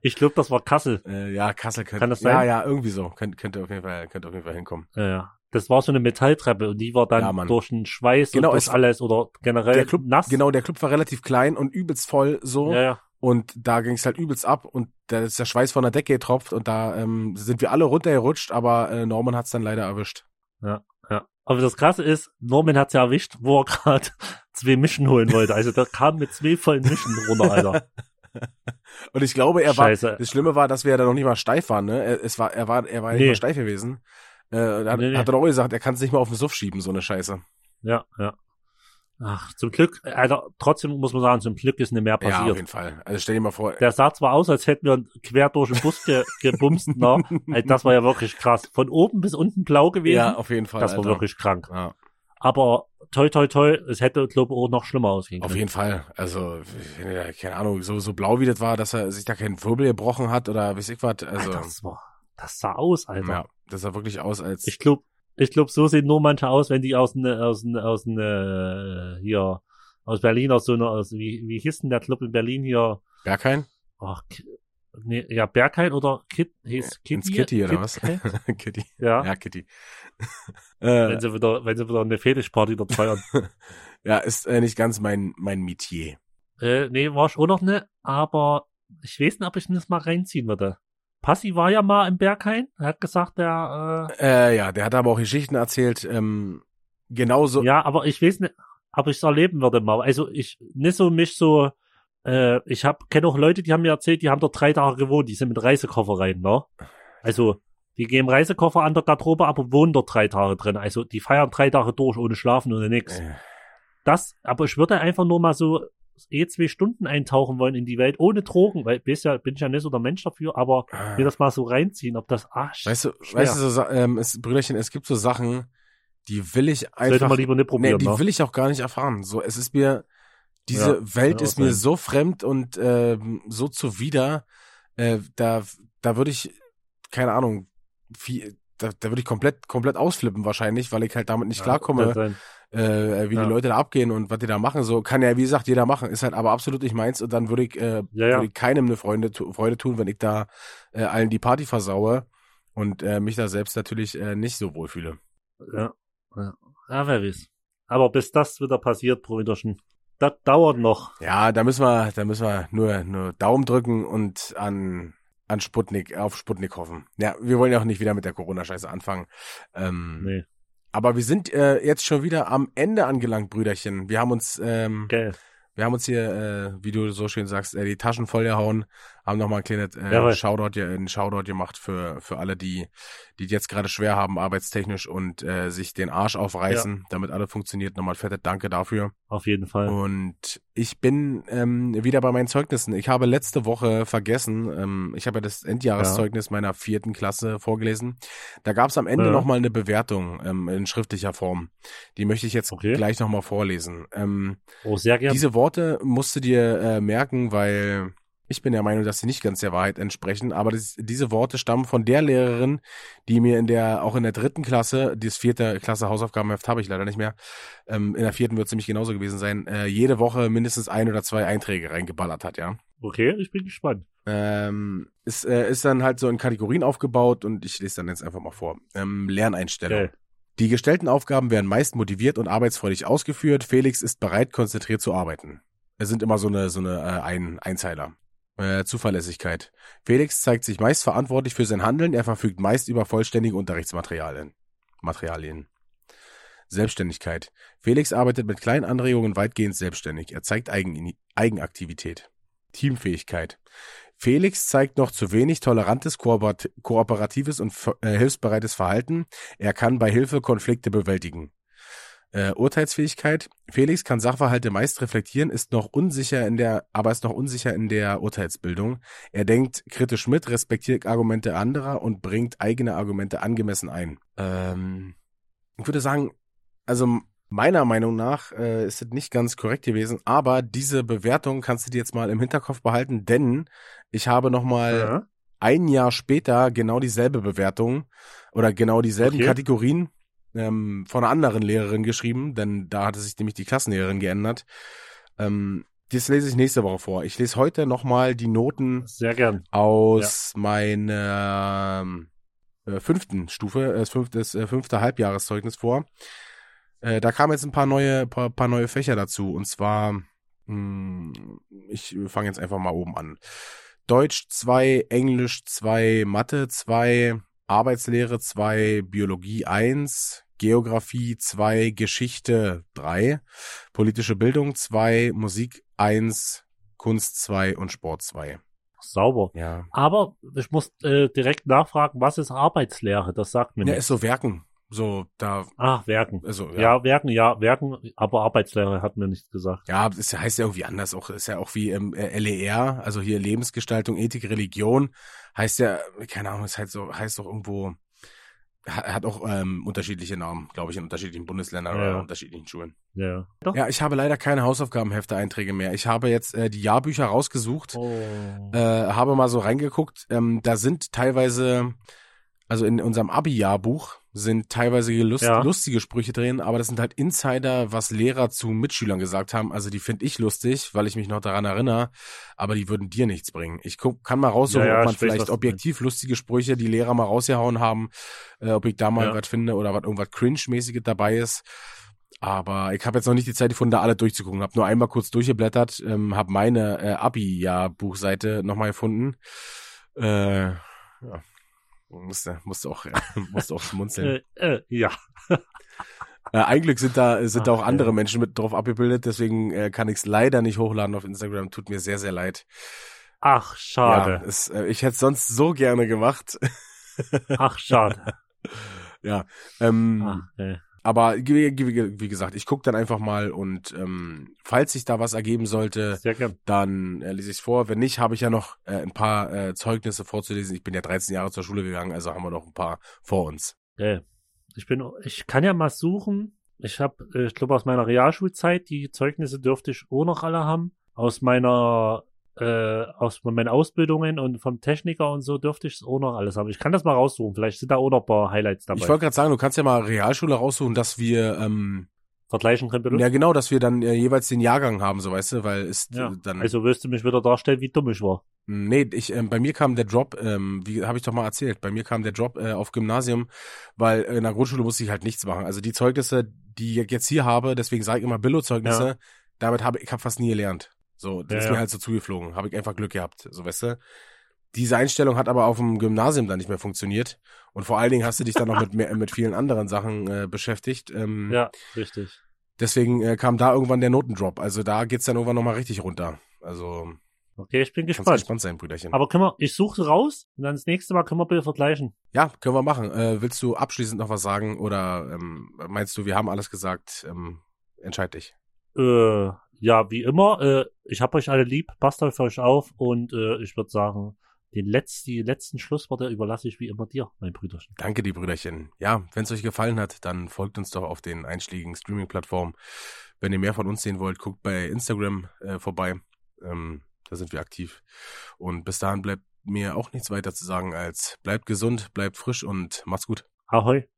Ich glaube, das war Kassel. Äh, ja, Kassel könnte. Kann das Ja, sein? ja, irgendwie so. Könnte, könnte auf jeden Fall, könnte auf jeden Fall hinkommen. Ja, ja. Das war so eine Metalltreppe und die war dann Ja, durch den Schweiß Genau, und durch es- alles oder generell Der Club, nass. genau, der Club war relativ klein und übelst voll so. Ja, ja. Und da ging es halt übelst ab und da ist der Schweiß von der Decke getropft und da ähm, sind wir alle runtergerutscht, aber äh, Norman hat's dann leider erwischt. Ja, ja. Aber das Krasse ist, Norman hat's ja erwischt, wo er gerade zwei Mischen holen wollte. Also der kam mit zwei vollen Mischen runter, Alter. Und ich glaube, er war. Scheiße. Das Schlimme war, dass wir ja da noch nicht mal steif waren, ne? Er, es war, er war, er war nicht Nee. mal steif gewesen. Äh, hat, Nee, nee. hat er auch gesagt, er kann es nicht mal auf den Suff schieben, so eine Scheiße. Ja, ja. Ach, zum Glück, Alter, trotzdem muss man sagen, zum Glück ist nicht mehr Ja, auf passiert. jeden Fall. Also stell dir mal vor, der sah zwar aus, als hätten wir quer durch den Bus ge gebumst, ne? Also das war ja wirklich krass. Von oben bis unten blau gewesen. ja, auf jeden Fall. das war Alter. wirklich krank. Ja, Aber toi, toi, toi, es hätte, glaube ich, auch noch schlimmer ausgehen auf können. jeden Fall. Also, keine Ahnung, so, so blau wie das war, dass er sich da keinen Wirbel gebrochen hat oder weiß ich was. Also, Alter, das war, das sah aus, Alter. ja, das sah wirklich aus als. Ich glaube, ich glaub, so sehen nur manche aus, wenn die aus ne, aus ne, aus ne, hier, aus Berlin, aus so einer, aus, wie, wie hieß denn der Club in Berlin hier? Kein? Ach, nee, ja, Berghain oder Kit, hieß Kitty? Ins Kitty oder was? Kit- Kitty. Ja, Ja, Kitty. wenn sie wieder, wenn sie wieder eine Fetischparty dort feiern. ja, ist äh, nicht ganz mein, mein Metier. äh, nee, war ich auch noch ne, aber ich weiß nicht, ob ich das mal reinziehen würde. Passi war ja mal im Berghain, er hat gesagt, der, Äh, ja, der hat aber auch Geschichten erzählt, ähm, genauso. äh, ja, aber ich weiß nicht, ob ich es erleben würde mal. Also ich, nicht so mich so, äh, ich hab, kenne auch Leute, die haben mir erzählt, die haben dort drei Tage gewohnt, die sind mit Reisekoffer rein, ne? Also, die geben Reisekoffer an der Garderobe, aber wohnen dort drei Tage drin. Also, die feiern drei Tage durch, ohne Schlafen, ohne nix. Äh, Das, aber ich würde einfach nur mal so eh zwei Stunden eintauchen wollen in die Welt, ohne Drogen, weil, weiß ja, bin ich ja nicht so der Mensch dafür, aber mir das mal so reinziehen, ob das, ah, weißt du, schwer. weißt du, so, ähm, es, Brüderchen, es gibt so Sachen, die will ich sollte einfach, man lieber nicht nee, probieren, die ne? will ich auch gar nicht erfahren. So, es ist mir, diese Ja, Welt ist mir sein. so fremd und ähm, so zuwider, äh, da, da würde ich, keine Ahnung, viel, da, da würde ich komplett, komplett ausflippen wahrscheinlich, weil ich halt damit nicht Ja, klarkomme. Äh, wie Ja. die Leute da abgehen und was die da machen. So kann ja, wie gesagt, jeder machen. Ist halt aber absolut nicht meins. Und dann würde ich, äh, Ja, ja. würde ich keinem eine Freude, tu- Freude tun, wenn ich da äh, allen die Party versaue und äh, mich da selbst natürlich äh, nicht so wohlfühle. Ja, ja. ja wer weiß. Aber bis das wieder passiert, Brüderchen, das dauert noch. Ja, da müssen wir, da müssen wir nur, nur Daumen drücken und an an Sputnik, auf Sputnik hoffen. Ja, wir wollen ja auch nicht wieder mit der Corona-Scheiße anfangen. Ähm, Nee, Aber wir sind äh, jetzt schon wieder am Ende angelangt, Brüderchen. Wir haben uns ähm, geil. Wir haben uns hier, äh, wie du so schön sagst, äh, die Taschen vollgehauen, haben nochmal ein kleines äh, Jawohl. Shoutout, ja, einen Shoutout gemacht für, für alle, die die jetzt gerade schwer haben, arbeitstechnisch und äh, sich den Arsch aufreißen, damit alles funktioniert. Nochmal fette Danke dafür. Auf jeden Fall. Und ich bin ähm, wieder bei meinen Zeugnissen. Ich habe letzte Woche vergessen, ähm, ich habe ja das Endjahreszeugnis meiner vierten Klasse vorgelesen. Da gab es am Ende Ja. nochmal eine Bewertung ähm, in schriftlicher Form. Die möchte ich jetzt Okay. gleich nochmal vorlesen. Ähm, Oh, sehr gerne. diese Worte musst du dir äh, merken, weil ich bin der Meinung, dass sie nicht ganz der Wahrheit entsprechen, aber das, diese Worte stammen von der Lehrerin, die mir in der, auch in der dritten Klasse, das vierte Klasse Hausaufgabenheft habe ich leider nicht mehr, ähm, in der vierten wird es nämlich genauso gewesen sein, äh, jede Woche mindestens ein oder zwei Einträge reingeballert hat, ja. Okay, ich bin gespannt. Ähm, ist, äh, ist dann halt so in Kategorien aufgebaut und ich lese dann jetzt einfach mal vor. Ähm, Lerneinstellung. Geil. Die gestellten Aufgaben werden meist motiviert und arbeitsfreudig ausgeführt. Felix ist bereit, konzentriert zu arbeiten. Es sind immer so eine, so eine äh, ein Einzeiler. Äh, Zuverlässigkeit. Felix zeigt sich meist verantwortlich für sein Handeln. Er verfügt meist über vollständige Unterrichtsmaterialien. Materialien. Selbstständigkeit. Felix arbeitet mit kleinen Anregungen weitgehend selbstständig. Er zeigt Eigen Eigenaktivität. Teamfähigkeit. Felix zeigt noch zu wenig tolerantes, kooperat- kooperatives und äh, hilfsbereites Verhalten. Er kann bei Hilfe Konflikte bewältigen. Äh, Urteilsfähigkeit. Felix kann Sachverhalte meist reflektieren, ist noch unsicher in der, aber ist noch unsicher in der Urteilsbildung. Er denkt kritisch mit, respektiert Argumente anderer und bringt eigene Argumente angemessen ein. Ähm, ich würde sagen, also meiner Meinung nach äh, ist es nicht ganz korrekt gewesen, aber diese Bewertung kannst du dir jetzt mal im Hinterkopf behalten, denn ich habe noch mal Ja. ein Jahr später genau dieselbe Bewertung oder genau dieselben Okay. Kategorien ähm, von einer anderen Lehrerin geschrieben, denn da hatte sich nämlich die Klassenlehrerin geändert. Ähm, das lese ich nächste Woche vor. Ich lese heute nochmal die Noten Sehr gern. aus meiner ähm, äh, fünften Stufe, äh, das fünfte, das äh, fünfte Halbjahreszeugnis vor. Äh, da kamen jetzt ein paar neue, paar, paar neue Fächer dazu. Und zwar, mh, ich fange jetzt einfach mal oben an. Deutsch 2, Englisch 2, Mathe 2, Arbeitslehre 2, Biologie 1, Geografie 2, Geschichte 3, politische Bildung 2, Musik 1, Kunst 2 und Sport 2. Sauber. Ja. Aber ich muss äh, direkt nachfragen, was ist Arbeitslehre? Das sagt mir Ja, nicht. ist so Werken. So, da, Ach, Werken. also, Ja. ja. Werken, ja, Werken, aber Arbeitslehre hat mir nichts gesagt. Ja, das heißt ja irgendwie anders. Auch ist ja auch wie ähm, äh, LER, also hier Lebensgestaltung, Ethik, Religion, heißt ja, keine Ahnung, es heißt so, heißt doch irgendwo, hat, hat auch ähm, unterschiedliche Namen, glaube ich, in unterschiedlichen Bundesländern Ja. oder unterschiedlichen Schulen. Ja. Doch? Ja, ich habe leider keine Hausaufgabenhefte-Einträge mehr. Ich habe jetzt äh, die Jahrbücher rausgesucht, Oh. äh, habe mal so reingeguckt. Ähm, da sind teilweise, also in unserem Abi-Jahrbuch sind teilweise lust Ja. lustige Sprüche drin, aber das sind halt Insider, was Lehrer zu Mitschülern gesagt haben. Also die finde ich lustig, weil ich mich noch daran erinnere, aber die würden dir nichts bringen. Ich guck, kann mal raussuchen, Ja, ja, ob man vielleicht objektiv lustige Sprüche, die Lehrer mal rausgehauen haben, äh, ob ich da mal was finde oder was irgendwas Cringe-mäßiges dabei ist. Aber ich habe jetzt noch nicht die Zeit gefunden, da alle durchzugucken. Habe nur einmal kurz durchgeblättert, ähm, habe meine äh, Abi-Jahr-Buchseite nochmal gefunden. Äh, ja. Musste, musste auch, musste auch schmunzeln. Äh, äh, ja. Äh, ein Glück sind da, sind da Ach, auch andere ja. Menschen mit drauf abgebildet, deswegen äh, kann ich es leider nicht hochladen auf Instagram. Tut mir sehr, sehr leid. Ach, Ja, schade. es, äh, ich hätte sonst so gerne gemacht. Ach, schade. ja. Ähm, Ach. Aber wie, gesagt, ich gucke dann einfach mal und ähm, falls sich da was ergeben sollte, dann äh, lese ich es vor. Wenn nicht, habe ich ja noch äh, ein paar äh, Zeugnisse vorzulesen. Ich bin ja 13 Jahre zur Schule gegangen, also haben wir noch ein paar vor uns. Äh, ich bin, ich kann ja mal suchen. Ich habe, äh, ich glaube, aus meiner Realschulzeit, die Zeugnisse dürfte ich auch noch alle haben. Aus meiner, äh, aus meinen Ausbildungen und vom Techniker und so dürfte ich es auch noch alles haben. Ich kann das mal raussuchen. Vielleicht sind da auch noch ein paar Highlights dabei. Ich wollte gerade sagen, du kannst ja mal Realschule raussuchen, dass wir ähm, Vergleichen können, bitte? ja genau, dass wir dann äh, jeweils den Jahrgang haben, so weißt du, weil ist Ja. äh, dann Also wirst du mich wieder darstellen, wie dumm ich war. Nee, ich, ähm, bei mir kam der Drop, ähm, wie habe ich doch mal erzählt, bei mir kam der Drop äh, auf Gymnasium, weil in der Grundschule musste ich halt nichts machen. Also die Zeugnisse, die ich jetzt hier habe, deswegen sage ich immer Billo-Zeugnisse, Ja. damit habe ich hab fast nie gelernt. So, das Ja, ist mir halt so zugeflogen, habe ich einfach Glück gehabt, so weißt du. Diese Einstellung hat aber auf dem Gymnasium dann nicht mehr funktioniert. Und vor allen Dingen hast du dich dann noch mit, mehr, mit vielen anderen Sachen äh, beschäftigt. Ähm, Ja, richtig. Deswegen äh, kam da irgendwann der Notendrop. Also da geht's dann irgendwann nochmal richtig runter. Also Okay, ich bin kannst gespannt. gespannt sein, Brüderchen. Aber können wir, ich suche raus und dann das nächste Mal können wir bitte vergleichen. Ja, können wir machen. Äh, willst du abschließend noch was sagen oder ähm, meinst du, wir haben alles gesagt? Ähm, entscheid dich. Äh, ja, wie immer, äh, ich hab euch alle lieb, passt auf euch auf und äh, ich würde sagen, den letzten, die letzten Schlussworte überlasse ich wie immer dir, mein Brüderchen. Danke, die Brüderchen. Ja, wenn es euch gefallen hat, dann folgt uns doch auf den einschlägigen Streaming-Plattformen. Wenn ihr mehr von uns sehen wollt, guckt bei Instagram äh, vorbei. Ähm, da sind wir aktiv. Und bis dahin bleibt mir auch nichts weiter zu sagen als bleibt gesund, bleibt frisch und macht's gut. Ahoi.